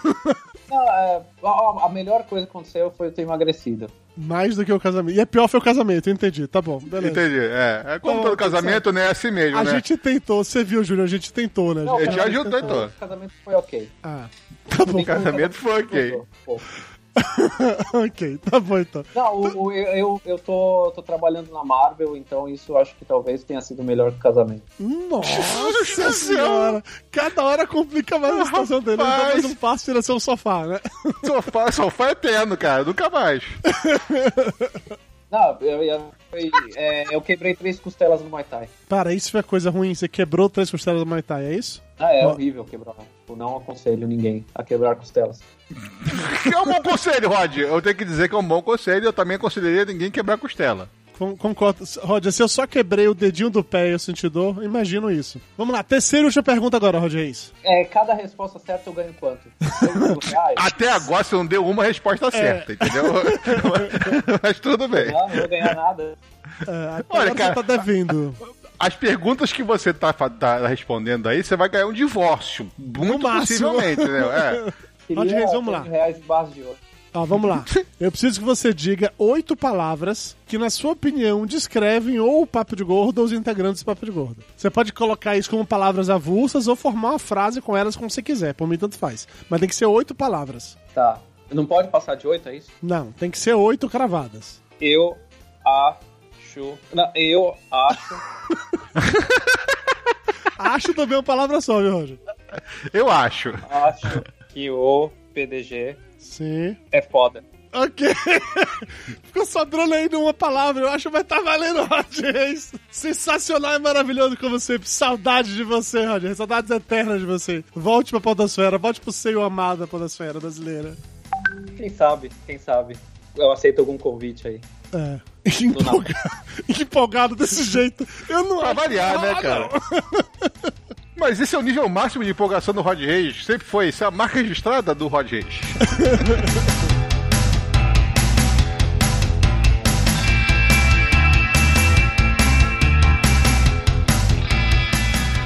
Não, é, a, a melhor coisa que aconteceu foi eu ter emagrecido. Mais do que o casamento. E a pior foi o casamento, entendi. Tá bom, beleza. Entendi, é. É como todo casamento, né? É assim mesmo, A né? gente tentou, você viu, Júlio? A gente tentou, né? Não, gente? Eu te ajudo, então. O casamento foi ok. Ah, tá bom. O casamento foi ok. Pô. ok, tá bom então. Não, o- o- eu, eu, eu tô, tô trabalhando na Marvel, então isso eu acho que talvez tenha sido melhor que o casamento. Nossa senhora! Cada hora complica mais a situação dele. Ele Rapaz. faz um passo em direção ao sofá, né? Sofá, sofá eterno, cara. Nunca mais. Não, eu, eu, foi- é, eu quebrei três costelas no Muay Thai. Para, isso foi coisa ruim. Você quebrou três costelas do Muay Thai, é isso? Ah, é Ó. horrível quebrar. Eu não aconselho ninguém a quebrar costelas. É um bom conselho, Rod. Eu tenho que dizer que é um bom conselho. Eu também aconselharia ninguém quebrar costela. Con- Concordo. Roger, se eu só quebrei o dedinho do pé e eu senti dor, imagino isso. Vamos lá, terceira e última pergunta agora, Roger Reis. É, cada resposta certa eu ganho quanto? Até agora você não deu uma resposta certa, entendeu? Mas tudo bem. Não, não vou ganhar nada. É, Olha, agora cara. você tá devendo. As perguntas que você tá, tá respondendo aí, você vai ganhar um divórcio. Muito máximo. possivelmente, entendeu? É. Roger Reis, vamos lá. 100 reais em barras de ouro. Ó, vamos lá. Eu preciso que você diga oito palavras que, na sua opinião, descrevem ou o Papo de Gordo ou os integrantes do Papo de Gordo. Você pode colocar isso como palavras avulsas ou formar uma frase com elas como você quiser. Por mim, tanto faz. Mas tem que ser oito palavras. Tá. Não pode passar de 8, é isso? Não, tem que ser oito cravadas. Eu acho. Não, eu acho. Acho também uma palavra só, viu, Roger? Eu acho. Acho que o PDG Sim. é foda. Ok. Ficou sobrando aí de uma palavra. Eu acho que vai estar valendo, Roger. Sensacional e maravilhoso como sempre. Saudade de você, Roger. Saudades eternas de você. Volte pra Podosfera. Volte pro seio amado da Podosfera brasileira. Quem sabe, quem sabe. Eu aceito algum convite aí. É. Empolgado, empolgado desse jeito. Eu não Pra variar, né, cara? Mas esse é o nível máximo de empolgação do Rod Reis. Sempre foi. Isso é a marca registrada do Rod Reis.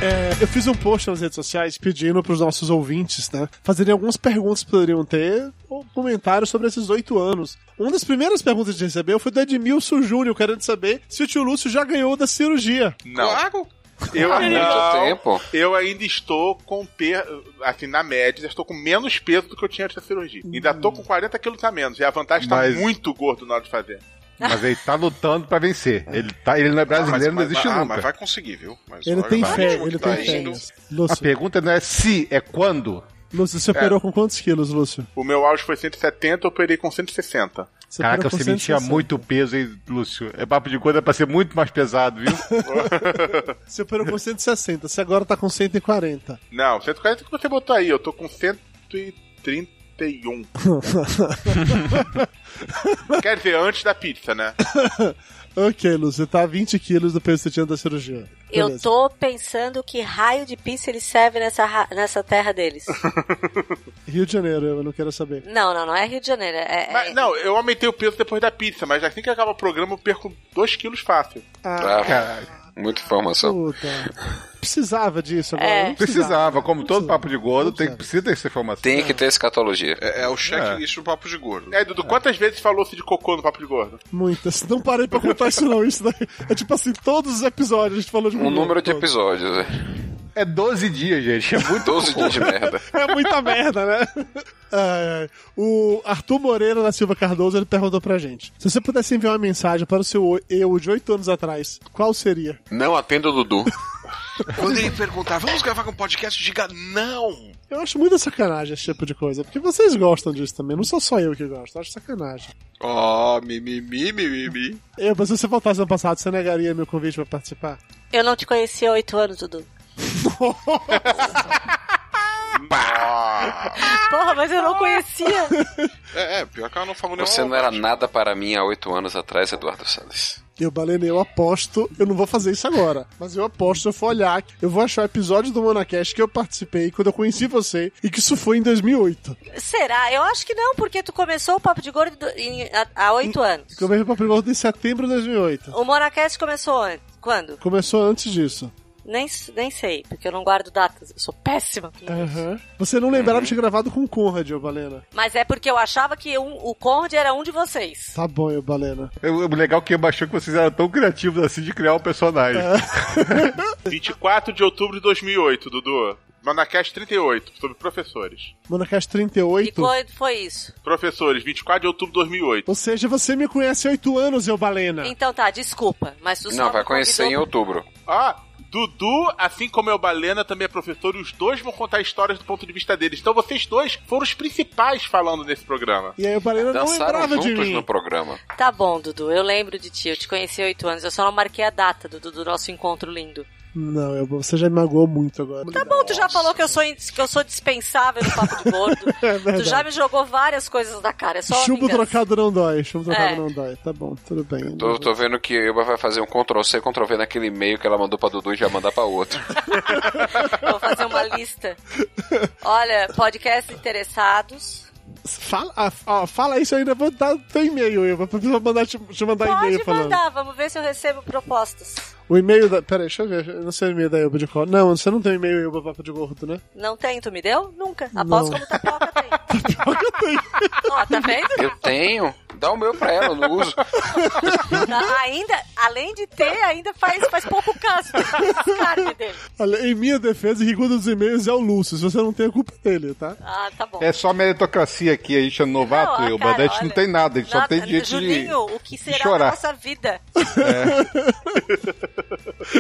É, eu fiz um post nas redes sociais pedindo para os nossos ouvintes, né, fazerem algumas perguntas que poderiam ter ou comentários sobre esses oito anos. Uma das primeiras perguntas que a gente recebeu foi do Edmilson Júnior, querendo saber se o tio Lúcio já ganhou da cirurgia. Não. Claro. Eu, Há muito não, tempo. eu ainda estou com per... assim, na média, estou com menos peso do que eu tinha antes da cirurgia. Ainda estou com 40 quilos a menos. E a vantagem está Mas- muito gordo na hora de fazer. Mas ele tá lutando pra vencer. Ele, tá, ele não é brasileiro, não mas, existe ah, nunca. mas vai conseguir, viu? Mas Ele tem fé, ele que tá tem fé. A pergunta não é se, é quando. Lúcio, você operou com quantos quilos, Lúcio? O meu auge foi 170, eu operei com 160. Você Caraca, você mentia 160. muito peso, hein, Lúcio? É papo de coisa pra ser muito mais pesado, viu? Você operou com 160, você agora tá com 140. Não, 140 que você botou aí, eu tô com 130 31. Quer dizer, antes da pizza, né? ok, Lu, você tá a 20 quilos do peso que você tinha da cirurgia. Eu Beleza. tô pensando que raio de pizza ele serve nessa, nessa terra deles. Rio de Janeiro, eu não quero saber. não, não, não é Rio de Janeiro. É, é- Mas, não, eu aumentei o peso depois da pizza, mas assim que acaba o programa eu perco 2 quilos fácil. Ah, Ah, Muita informação. Puta. Precisava disso agora. É. não Precisava, como todo papo de gordo, tem, precisa dessa informação. Tem que ter escatologia. É, é o checklist do papo de gordo. É, Dudu, quantas vezes falou-se de cocô no papo de gordo? Muitas. Não parei pra contar isso não. Isso daí é tipo assim, todos os episódios a gente falou de Um número de todos. episódios, né? É 12 dias, gente. É muito 12 dias de merda. É muita merda, né? Ai, ai. O Arthur Moreira da Silva Cardoso ele perguntou pra gente: se você pudesse enviar uma mensagem para o seu eu de 8 anos atrás, qual seria? Não atenda o Dudu. Quando ele perguntar, vamos gravar um podcast, diga não. Eu acho muita sacanagem esse tipo de coisa, porque vocês gostam disso também, não sou só eu que gosto, eu acho sacanagem. Oh, mimimi, mimimi. Eu, mas se você voltasse ano passado, você negaria meu convite pra participar? Eu não te conheci há oito anos, Dudu. Porra, mas eu não conhecia. É, é, pior que ela não falou Você não era nada para mim há oito anos atrás, Eduardo Salles. Eu, Balena, eu aposto, eu não vou fazer isso agora, mas eu aposto, se eu for olhar, eu vou achar o episódio do Monacast que eu participei quando eu conheci você, e que isso foi em 2008. Será? Eu acho que não, porque tu começou o Papo de Gordo do- em- há- há oito anos. Que eu veio pra primeiro em setembro de 2008. O Monacast começou antes. Quando? Começou antes disso. Nem, nem sei, porque eu não guardo datas. Eu sou péssima. com isso. Aham. Você não lembrava de ter gravado com o Conrad, ô Balena. Mas é porque eu achava que um- o Conrad era um de vocês. Tá bom, ô Balena. É, O legal que eu achou que vocês eram tão criativos assim de criar um personagem. 24 de outubro de 2008, Dudu. Manacast 38, sobre professores. Monacast 38. Foi, foi isso. Professores, 24 de outubro de 2008. Ou seja, você me conhece há 8 anos, eu Balena. Então tá, desculpa. Mas tu só Não, vai me conhecer em outubro. Ah, Dudu, assim como eu, Balena, também é professor, e os dois vão contar histórias do ponto de vista deles. Então vocês dois foram os principais falando nesse programa. E aí o Balena não Dançaram lembrava de juntos mim. no programa. Tá bom, Dudu, eu lembro de ti. Eu te conheci há oito anos. Eu só não marquei a data, Dudu, do nosso encontro lindo. Não, eu- você já me magoou muito agora. Tá bom, tu já falou que eu sou, que eu sou dispensável no papo de gordo. É tu já me jogou várias coisas na cara. É só Chumbo trocado não dói, chumbo trocado É. não dói. Tá bom, tudo bem. Tô, tô vendo que a Elba vai fazer um Ctrl-C, Ctrl-V naquele e-mail que ela mandou pra Dudu e já mandar pra outro. Vou fazer uma lista. Olha, podcast interessados. Fala, ah, ó, fala isso ainda, vou dar teu e-mail, eu vou precisar mandar, te, te mandar e-mail Pode falando. mandar, vamos ver se eu recebo propostas. O e-mail da. Pera aí, deixa eu ver. Eu não sei o e-mail da Elba de cor. Não, você não tem e-mail Elba Papo de Gordo, né? Não tem, tu me deu? Nunca. Aposto Não. como tapioca tem. Ó, tá vendo? Eu tenho. Dá o meu pra ela, eu não uso. Ainda, além de ter, ainda faz, faz pouco caso dele. Olha, em minha defesa, quem cuida dos e-mails é o Lúcio. Se você não tem, a culpa é dele, tá? Ah, tá bom. É só meritocracia aqui, a gente é novato, Não, eu. cara, A gente não tem nada, a gente só Nada- tem gente Juninho, de, o que será da chorar. nossa vida?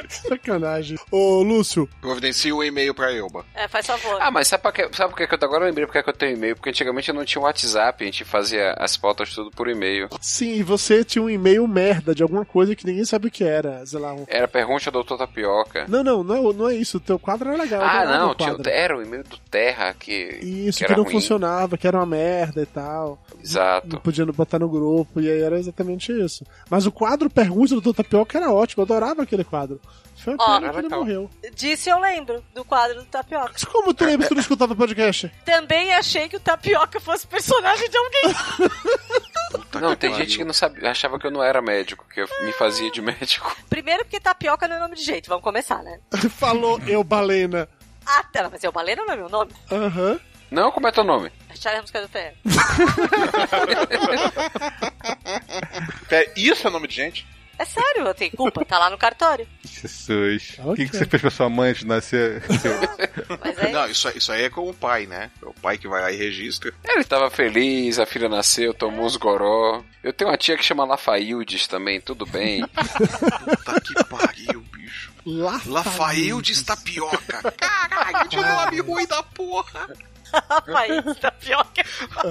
Sacanagem. Ô, Lúcio. Providencia o e-mail pra Elba. É, faz favor. Ah, mas sabe por que, sabe por que eu agora eu lembrei porque que eu tenho e-mail? Porque antigamente eu não tinha WhatsApp, a gente fazia as pautas tudo por e-mail. Sim, e você tinha um e-mail merda de alguma coisa que ninguém sabe o que era. Sei lá, um... Era pergunta ao Doutor Tapioca. Não, não, não é, não é isso. O teu quadro era legal. Ah, não, o tinha, era o e-mail do Terra que. Isso, que que, não ruim. funcionava, que era uma merda e tal. Exato. Não podia botar no grupo, e aí era exatamente isso. Mas o quadro Pergunta do Dr. Tapioca era ótimo, eu adorava aquele quadro. Foi uma Ó, pena que ele morreu. Disse eu lembro do quadro do Tapioca. Mas como tu lembra se tu não escutava podcast? Também achei que o Tapioca fosse personagem de alguém. Não, tem gente que não sabia, achava que eu não era médico, que eu me fazia de médico. Primeiro porque Tapioca não é nome de jeito, vamos começar, né? Falou eu, balena. Ah, tá, mas eu Balena não é meu nome. Aham. Não, como é teu nome? Charles Música do Ferro. É, isso é nome de gente? É sério, eu tenho culpa, tá lá no cartório. Jesus. O que, que você fez pra sua mãe antes de nascer? Não, isso, aí- isso aí é com o pai, né? É o pai que vai lá e registra. Ele tava feliz, a filha nasceu, tomou uns goró. Eu tenho uma tia que chama Lafaildes também, tudo bem. Puta que pariu, bicho. Lafaildes. Lafaildes Tapioca. Caralho, que nome ruim da porra. Rafael Tapioca.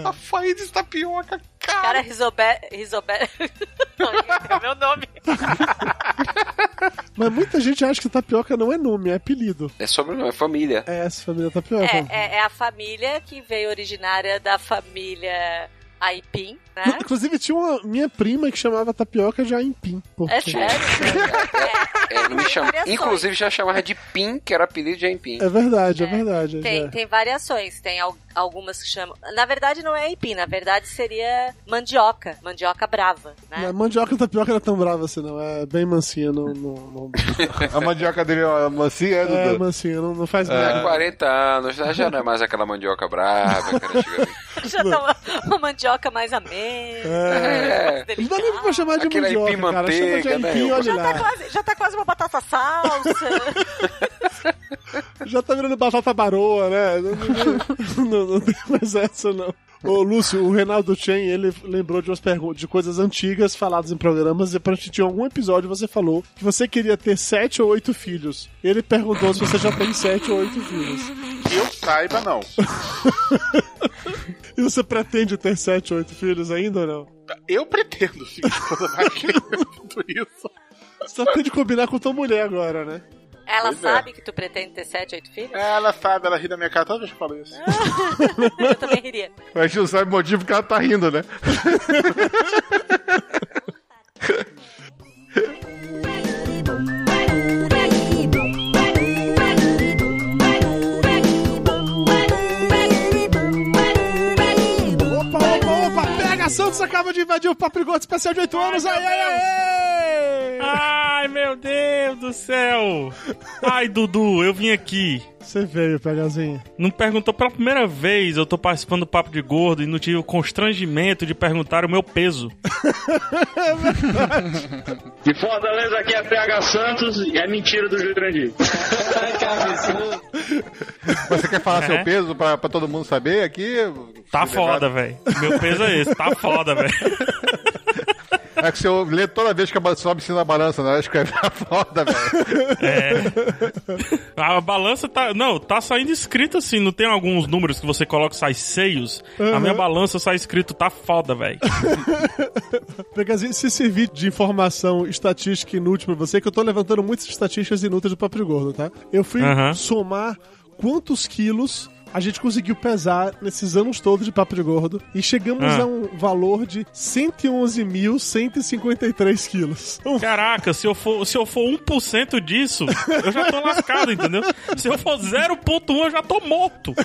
Rafaildes Tapioca, cara. Cara, Risobé... Risobé... Não, é meu nome. Mas muita gente acha que tapioca não é nome, é apelido. É sobrenome, é família. É essa família tapioca. É, é, é a família que veio originária da família Aipim, né? Inclusive tinha uma minha prima que chamava tapioca já em Pim. porque- É sério? É, não me chama... Inclusive já chamava de Pim, que era apelido de Aipim. É verdade, é, verdade. Tem, é. tem variações, tem al- algumas que chamam. Na verdade, não é aipim, na verdade seria mandioca, mandioca brava, né? A mandioca e tapioca não é tão brava assim, não. É bem mansinha, não. não, não... A mandioca dele é mansinha, é, É, mansinha, não, não faz Há nada. 40 anos, né? já não é mais aquela mandioca brava. Já tá uma, uma mandioca mais amena. É. Não dá nem pra chamar de Aquele mandioca, aipim cara. Chama de manteiga, né? aipim, olha Já lá. tá, quase, já tá quase uma batata salsa. Já tá virando batata baroa, né? Não, não, não, não tem mais essa, não. Ô, Lúcio, o Reinaldo Chen, ele lembrou de umas perguntas, de coisas antigas faladas em programas, e pra gente em algum episódio você falou que você queria ter sete ou oito filhos. Ele perguntou se você já tem sete ou oito filhos. Que eu saiba, não. E você pretende ter sete ou oito filhos ainda ou não? Eu pretendo, sim. Tudo isso. Você só tem de combinar com tua mulher agora, né? Ela Pois é. sabe que tu pretende ter sete, oito filhos? Ela sabe, ela ri da minha cara toda vez que eu falo isso. Eu também riria. A gente não sabe o motivo que ela tá rindo, né? Santos acaba de invadir o Papo de Gordo especial de 8 anos! Ai, ai, ai! Ai, meu Deus do céu! Ai, Dudu, eu vim aqui. Você veio, Pegazinho. Não perguntou pela primeira vez, eu tô participando do Papo de Gordo e não tive o constrangimento de perguntar o meu peso. De Fortaleza aqui é PH Santos e é mentira do Jurandir. Você quer falar É. seu peso pra, pra todo mundo saber aqui? Tá foda, velho. Meu peso é esse, tá foda, velho. É que se eu ler toda vez que a sobe na balança, né? Acho que é foda, velho. É. A balança tá. Não, tá saindo escrito assim. Não tem alguns números que você coloca e sai seios? A Uhum. minha balança sai escrito tá foda, velho. Pegazinho, se servir de informação estatística inútil pra você, que eu tô levantando muitas estatísticas inúteis do Papo Gordo, tá? Eu fui Aham. somar quantos quilos a gente conseguiu pesar nesses anos todos de Papo de Gordo e chegamos Ah. a um valor de 111.153 quilos. Caraca, se eu for, se eu for 1% disso, eu já tô lascado, entendeu? Se eu for 0.1, eu já tô morto.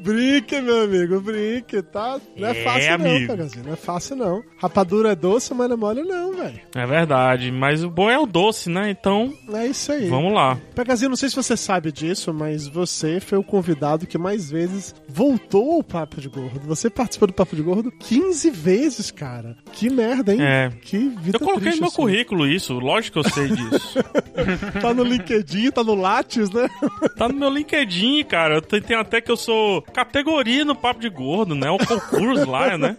Brinque, meu amigo, brinque, tá? Não é, É, fácil não, amigo. Pegazinho, não é fácil não. Rapadura é doce, mas não é mole não, velho. É verdade, mas o bom é o doce, né? Então, É isso aí. vamos lá. Pegazinho, não sei se você sabe disso, mas você foi o convidado que mais vezes voltou ao Papo de Gordo. Você participou do Papo de Gordo 15 vezes, cara. Que merda, hein? É. Que vida Eu coloquei triste no meu assim. currículo isso, lógico que eu sei disso. Tá no LinkedIn, tá no Lattes, né? Tá no meu LinkedIn, cara. Eu te- tem até que eu sou categoria no Papo de Gordo, né? O concurso lá, né?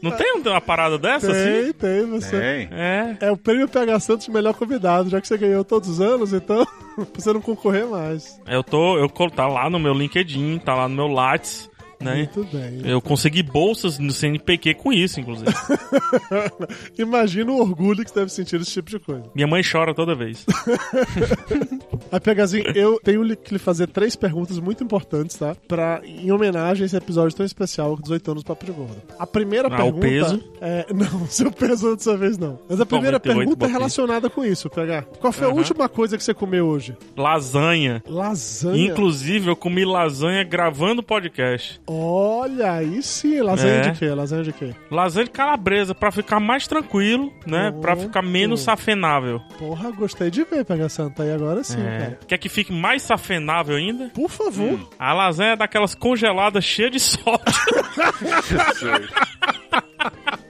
Não tem uma parada dessa tem, assim? tem, você. Tem. É. É o prêmio PH Santos de melhor convidado, já que você ganhou todos os anos, então você não concorrer mais. Eu tô. Eu tá lá no meu LinkedIn, tá lá no meu Lattes, né? Muito bem. Eu consegui bolsas no CNPq com isso, inclusive. Imagina o orgulho que você deve sentir esse tipo de coisa. Minha mãe chora toda vez. Aí, Pegazinho, eu tenho que lhe fazer três perguntas muito importantes, tá? Pra, em homenagem a esse episódio tão especial, 18 anos do Papo de Gordo. A primeira Ah, o pergunta... peso? É, não, seu peso dessa vez não. Mas a primeira 98 pergunta é relacionada com isso, PH. Qual foi a última coisa que você comeu hoje? Lasanha. Lasanha? Inclusive, eu comi lasanha gravando o podcast. Olha, aí sim. Lasanha É. de quê? Lasanha de quê? Lasanha de calabresa, pra ficar mais tranquilo, né? Pra ficar menos safenável. Porra, gostei de ver, PH Santa. Aí agora sim, É. cara. Quer que fique mais safenável ainda? Por favor. A lasanha é daquelas congeladas cheias de sódio.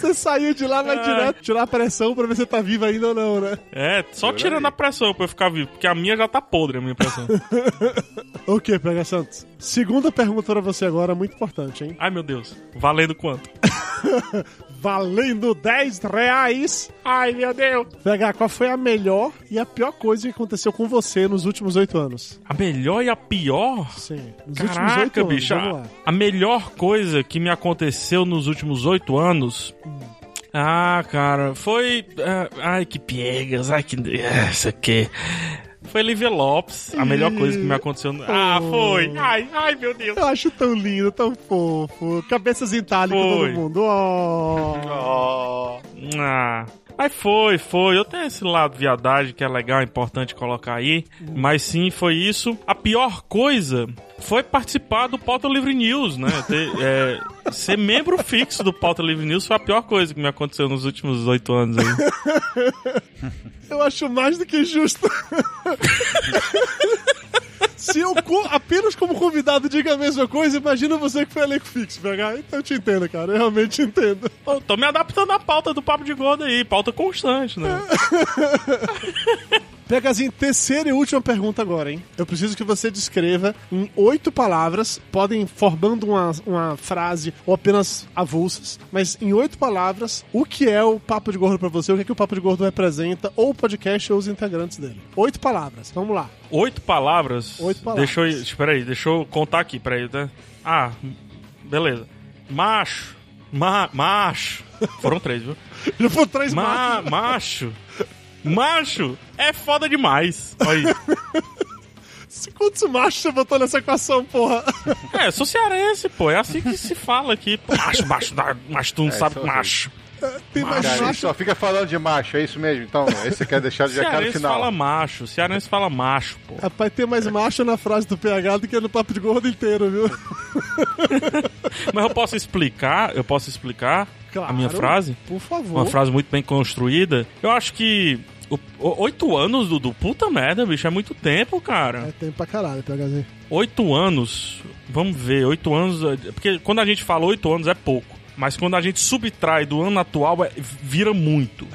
Você saiu de lá, vai Ai. direto tirar a pressão pra ver se você tá vivo ainda ou não, né? É, só tirando a pressão pra eu ficar vivo, porque a minha já tá podre, a minha pressão. O que, PH Santos? Segunda pergunta pra você agora, muito importante, hein? Ai, meu Deus. Valendo quanto? Valendo 10 reais. Ai, meu Deus. PH, qual foi a melhor e a pior coisa que aconteceu com você nos últimos oito anos? A melhor e a pior? Sim. Nos últimos Caraca, bicho. A, a melhor coisa que me aconteceu nos últimos oito anos. Ah, cara, foi. ah, ai, que piegas, ai, que. ah, Isso aqui. Foi Lívia Lopes, a melhor coisa que me aconteceu. no- Ah, foi! Ai, ai, meu Deus! Eu acho tão lindo, tão fofo. Cabeças em Foi. todo mundo. Oh. Ah. Mas foi, foi. Eu tenho esse lado viadagem que é legal, é importante colocar aí. Mas sim, foi isso. A pior coisa foi participar do Pauta Livre News, né? Ter, é, ser membro fixo do Pauta Livre News foi a pior coisa que me aconteceu nos últimos oito anos aí. Eu acho mais do que justo. Se eu apenas como convidado diga a mesma coisa, imagina você que foi elenco fixo, PH. Então eu te entendo, cara. Eu realmente entendo. Pô, tô me adaptando à pauta do Papo de Gordo aí, pauta constante, né? Pegazinho, terceira e última pergunta agora, hein? Eu preciso que você descreva em oito palavras, podem formando uma, uma frase ou apenas avulsas, mas em oito palavras, o que é o Papo de Gordo pra você, o que é que o Papo de Gordo representa, ou o podcast ou os integrantes dele. Oito palavras, vamos lá. Oito palavras. Oito palavras. Deixa eu. Espera aí, deixa eu contar aqui, peraí, tá? Ah, beleza. Macho. Ma, macho. Foram três, viu? Já foram três Ma, macho. Macho é foda demais. Olha aí. Quantos machos você botou nessa equação, porra? É, sou cearense, pô. É assim que se fala aqui. Macho, macho, macho, tu não É, sabe só macho. Tem mais macho. Só fica falando de macho, é isso mesmo? Então, esse você quer deixar de recado Cearense final. fala macho, cearense fala macho, pô. Rapaz, tem mais macho na frase do PH do que no Papo de Gordo inteiro, viu? Mas eu posso explicar, eu posso explicar a minha frase? Por favor. Uma frase muito bem construída. Eu acho que oito anos, Dudu, puta merda, bicho, é muito tempo, cara. É tempo pra caralho, PHzinho. Oito anos, vamos ver, oito anos. é- Porque quando a gente fala oito anos é pouco. Mas quando a gente subtrai do ano atual, é- vira muito.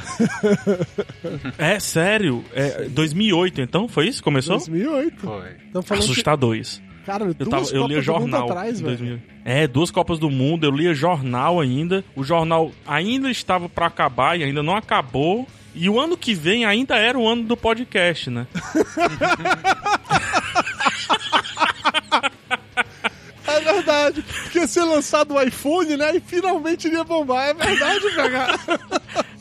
é sério. É 2008, então? Foi isso? que Começou? 2008. Foi. Assustador isso. Cara, Eu, duas tava, eu lia Copas do Mundo jornal. atrás, velho. 2000. É, duas Copas do Mundo, eu lia jornal ainda. O jornal ainda estava pra acabar e ainda não acabou. E o ano que vem ainda era o ano do podcast, né? É verdade. Porque ia ser lançado o iPhone, né? E finalmente iria bombar. É verdade, PH.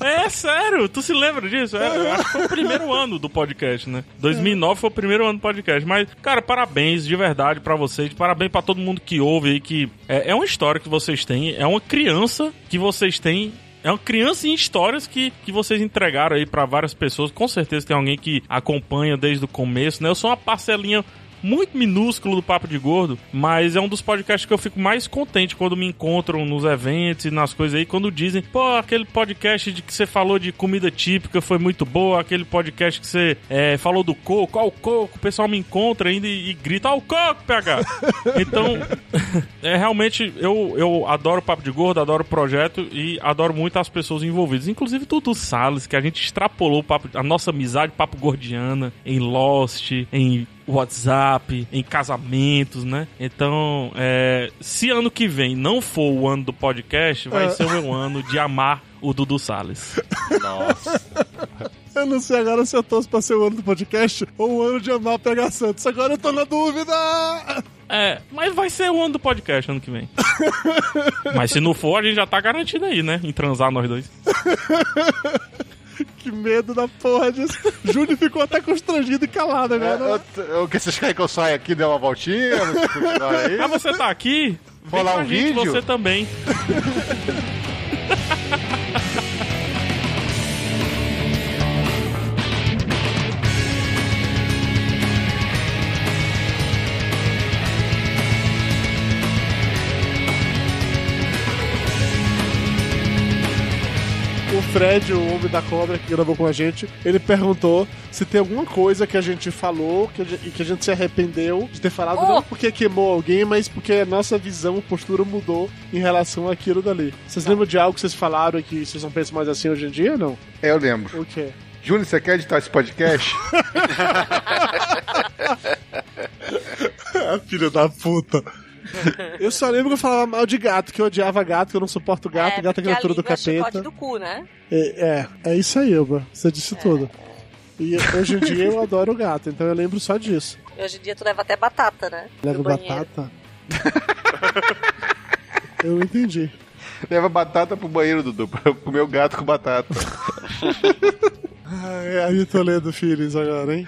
É sério, tu se lembra disso? É, eu acho que foi o primeiro ano do podcast, né? 2009 foi o primeiro ano do podcast. Mas, cara, parabéns de verdade pra vocês. Parabéns pra todo mundo que ouve aí. Que é, é uma história que vocês têm. É uma criança que vocês têm. É uma criança em histórias que, que vocês entregaram aí pra várias pessoas. Com certeza tem alguém que acompanha desde o começo, né? Eu sou uma parcelinha muito minúsculo do Papo de Gordo, mas é um dos podcasts que eu fico mais contente quando me encontram nos eventos e nas coisas aí, quando dizem, pô, aquele podcast de que você falou de comida típica foi muito boa, aquele podcast que você é, falou do coco, ó o coco, o pessoal me encontra ainda e, e grita, ó o coco, PH! Então, é realmente, eu, eu adoro o Papo de Gordo, adoro o projeto e adoro muito as pessoas envolvidas, inclusive Dudu Salles, que a gente extrapolou o papo, a nossa amizade papo gordiana em Lost, em WhatsApp, em casamentos, né? Então, é, se ano que vem não for o ano do podcast, vai É. ser o meu ano de amar o Dudu Salles. Nossa. Eu não sei agora se eu torço pra ser o ano do podcast ou o ano de amar o PH Santos. Agora eu tô na dúvida. É, mas vai ser o ano do podcast ano que vem. mas se não for, a gente já tá garantido aí, né? Em transar nós dois. Que medo da porra disso. Júnior ficou até constrangido e calado agora. É, o que vocês querem que eu saia aqui, dê uma voltinha? Ah, você tá aqui? Rolar um vídeo? Você também. Fred, o homem da cobra que gravou com a gente, ele perguntou se tem alguma coisa que a gente falou que gente, e que a gente se arrependeu de ter falado, não porque queimou alguém, mas porque a nossa visão, postura mudou em relação àquilo dali. Vocês lembram de algo que vocês falaram e que vocês não pensam mais assim hoje em dia ou não? É, eu lembro. O quê? Júnior, você quer editar esse podcast? Filho da puta. Eu só lembro que eu falava mal de gato, que eu odiava gato, que eu não suporto gato, gato é Porque a criatura do é capeta. do cu, né? É, é, é isso aí, Elba. Você disse tudo. E hoje em dia eu adoro gato, então eu lembro só disso. E hoje em dia tu leva até batata, né? Leva batata. eu não entendi. Leva batata pro banheiro, Dudu, pra comer o gato com batata. Ah, é Ari Toledo Filhos agora, hein?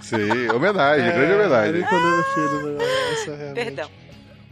Sim, homenagem, grande homenagem. Ari Toledo Filhos agora. Essa é. Perdão.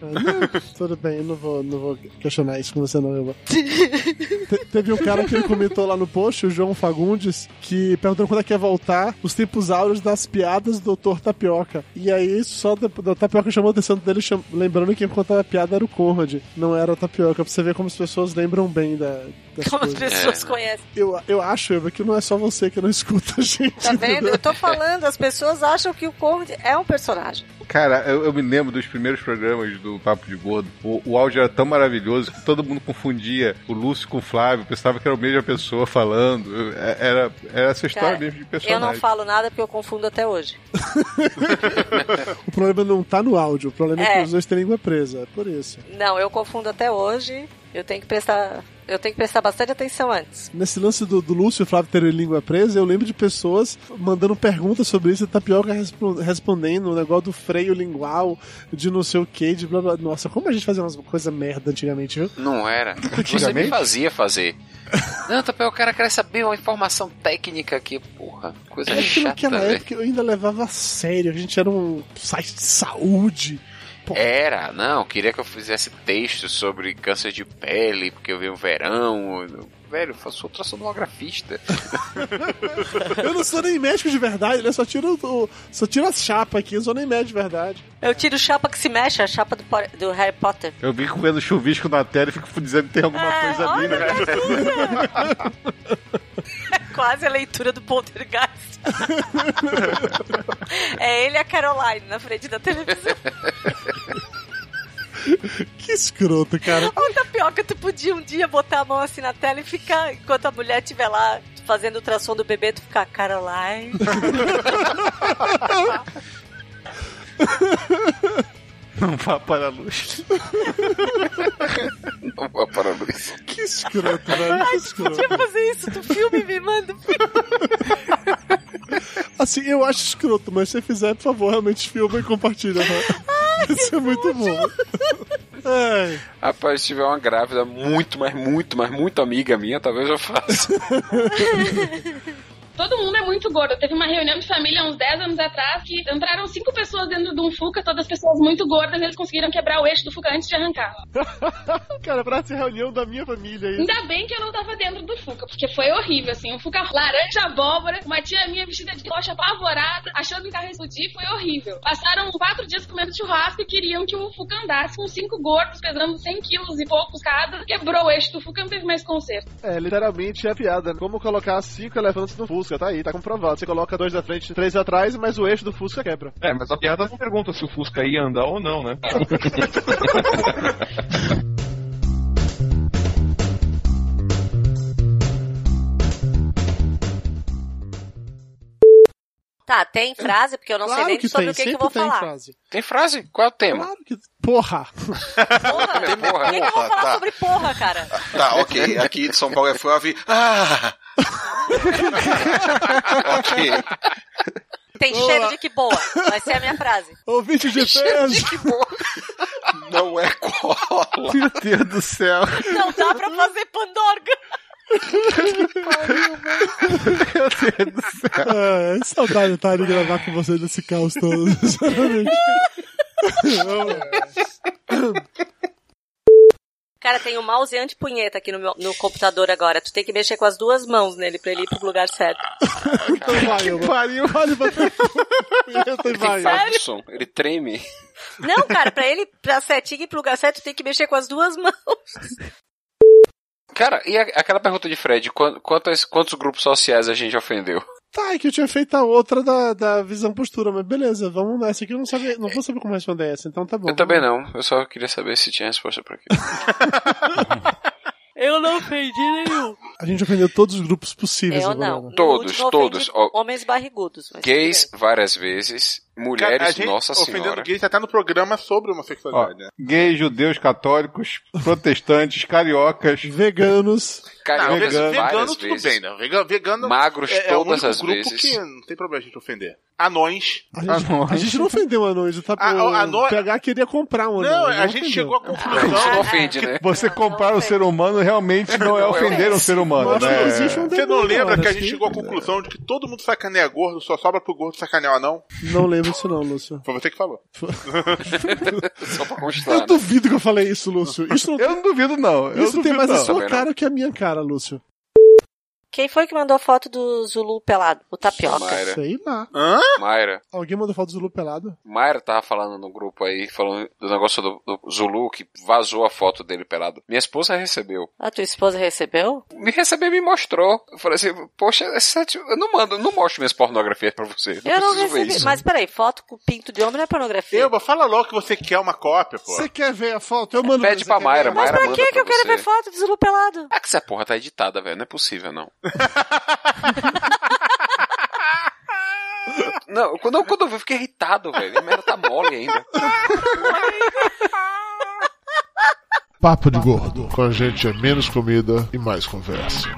Não, tudo bem, eu não vou, não vou questionar isso com você, não. Eu vou. Te- teve um cara que ele comentou lá no post, o João Fagundes, que perguntou quando é que ia voltar os tempos áureos das piadas do Dr. Tapioca. E aí, só o Dr. Tapioca chamou a atenção dele, cham- lembrando que quem contava a piada era o Conrad, não era o Tapioca, pra você ver como as pessoas lembram bem da, das Como as pessoas conhecem. Eu, eu acho, Eva, que não é só você que não escuta a gente. Tá vendo? entendeu? Eu tô falando, as pessoas acham que o Conrad é um personagem. Cara, eu, eu me lembro dos primeiros programas do Papo de Gordo. O, o áudio era tão maravilhoso que todo mundo confundia o Lúcio com o Flávio, pensava que era a mesma pessoa falando. Eu- é- Era, era essa história Cara, mesmo de eu personagem. não falo nada porque eu confundo até hoje. O problema não tá no áudio, o problema é, É. que os dois têm língua presa, é por isso. Não, eu confundo até hoje. Eu tenho que prestar, eu tenho que prestar bastante atenção antes. Nesse lance do, do Lúcio e o Flávio terem língua presa, eu lembro de pessoas mandando perguntas sobre isso, e Tapioca respon- respondendo o negócio do freio lingual, de não sei o que, de blá blá. Nossa, como a gente fazia umas coisas merda antigamente, viu? Não era. Você me Antigamente? fazia fazer. Não, Tapé, o cara quer saber uma informação técnica aqui, porra. Coisa É que chata, naquela época eu ainda levava a sério, a gente era um site de saúde. Era, não, queria que eu fizesse texto sobre câncer de pele, porque eu vi um verão. Velho, eu faço ultrassonografista. Eu não sou nem médico de verdade, né? Só tiro, o- só tiro as chapas aqui, eu sou nem médico de verdade. Eu tiro chapa que se mexe, a chapa do, do Harry Potter. Eu fico vendo chuvisco na tela e fico dizendo que tem alguma É, coisa ali, né? Quase a leitura do Poltergeist. é ele e a Caroline na frente da televisão. Que escroto, cara. Ô, Tapioca, tu podia um dia botar a mão assim na tela e ficar, enquanto a mulher estiver lá fazendo o ultrassom do bebê, tu ficar Caroline. Não vá para a luz. Não vá para a luz. Que escroto, velho. Que Ai, escroto. podia fazer isso do filme, me manda. Assim, eu acho escroto, mas se você fizer, por favor, realmente filma e compartilha. Né? Isso é muito bom. Ai. Rapaz, se tiver uma grávida muito, mas muito, mas muito amiga minha, talvez eu faça. Todo mundo é muito gordo. Teve uma reunião de família uns 10 anos atrás que entraram cinco pessoas dentro de um Fuca, todas pessoas muito gordas, e eles conseguiram quebrar o eixo do Fuca antes de arrancar. Cara, pra essa reunião da minha família aí. Ainda bem que eu não tava dentro do Fuca, porque foi horrível, assim. Um Fuca laranja abóbora, uma tia minha vestida de rocha apavorada, achando que o carro ia explodir, foi horrível. Passaram quatro dias comendo churrasco e queriam que o Fuca andasse com cinco gordos, pesando 100 quilos e poucos cada. Quebrou o eixo do Fuca, não teve mais conserto. É, literalmente é piada. né? Como colocar cinco elefantes no Fusca, tá aí, tá comprovado. Você coloca dois da frente e três atrás, mas o eixo do Fusca quebra. É, mas a piada não pergunta se o Fusca ia andar ou não, né? Tá, tem frase, porque eu não Claro sei nem sobre tem, o que, que eu vou tem falar. frase. Tem frase? Qual é o tema? Claro que. Porra! Porra, Tem porra. Por que, que eu vou falar tá. sobre porra, cara? Tá, ok. Aqui de São Paulo é Flávio. Ah! ok. Tem cheiro de que boa. Vai ser a minha frase. Ouvinte de peso! Não é cola. Meu Deus do céu. Não dá pra fazer pandorga. Meu Deus do céu. É, é saudade, tá? De gravar com vocês nesse caos todo. Sinceramente. Cara, tem um mouse anti-punheta aqui no, meu, no computador agora. Tu tem que mexer com as duas mãos nele pra ele ir pro lugar certo. Então vai, eu pariu, vale pra Punheta e vai. Som, ele treme. Não, cara, pra ele, pra certinho ir pro lugar certo, tu tem que mexer com as duas mãos. Cara, e a- aquela pergunta de Fred, quan- quantos, quantos grupos sociais a gente ofendeu? Tá, é que eu tinha feito a outra da, da visão postura, mas beleza, vamos nessa aqui. Eu não, sabia, não vou saber como responder essa, então tá bom. Eu também não, eu só queria saber se tinha resposta pra aquilo. Eu não ofendi nenhum. A gente ofendeu todos os grupos possíveis Eu agora. não. Todos, todos. Ó, Homens barrigudos. Mas Gays várias vezes, Mulheres, Cara, a gente nossa ofendendo senhora. gays até no programa sobre Ó, homossexualidade, né? gays, judeus, católicos, protestantes, cariocas, veganos. Não, ve- veganos. vegano tudo bem, né? Vegano, vegano Magros é, é o todas único as grupo vezes. que não tem problema a gente ofender. Anões. A gente, a gente não ofendeu anões, tá? A- o a anão- PH queria comprar um anão. Não, a gente ofendeu. chegou à conclusão. Não ofende, né? Você comprar o ser humano realmente não é ofender um ser humano, Mas né? um Você não lembra que a gente chegou à conclusão de que todo mundo sacaneia gordo, só sobra pro gordo sacanear o anão? Não lembro disso não, Lúcio. Foi você que falou. Só pra constar. Eu né? duvido que eu falei isso, Lúcio. Isso não, Eu não duvido, não. Eu isso tem duvido, mais a não. sua Também não. cara que a minha cara, Lúcio. Quem foi que mandou foto do Zulu pelado? O Tapioca. Mayra. Sei lá. Hã? Mayra. Alguém mandou foto do Zulu pelado? Mayra tava falando no grupo aí, falando do negócio do, do Zulu, que vazou a foto dele pelado. Minha esposa recebeu. A tua esposa recebeu? Me recebeu e me mostrou. Eu falei assim, poxa, essa- eu não mando, não mostro minhas pornografias pra você. Não eu não recebi. isso. Mas peraí, foto com pinto de homem não é pornografia. Eba, fala logo que você quer uma cópia, pô. Você quer ver a foto? Eu mando Pede pra Mayra, ver? Mas Mayra pra que que eu quero ver foto do Zulu pelado? É que essa porra tá editada, velho. Não é possível, não. Não, quando, quando eu vi, eu fiquei irritado, velho. A merda tá mole ainda. Papo de Gordo. Com a gente é menos comida e mais conversa.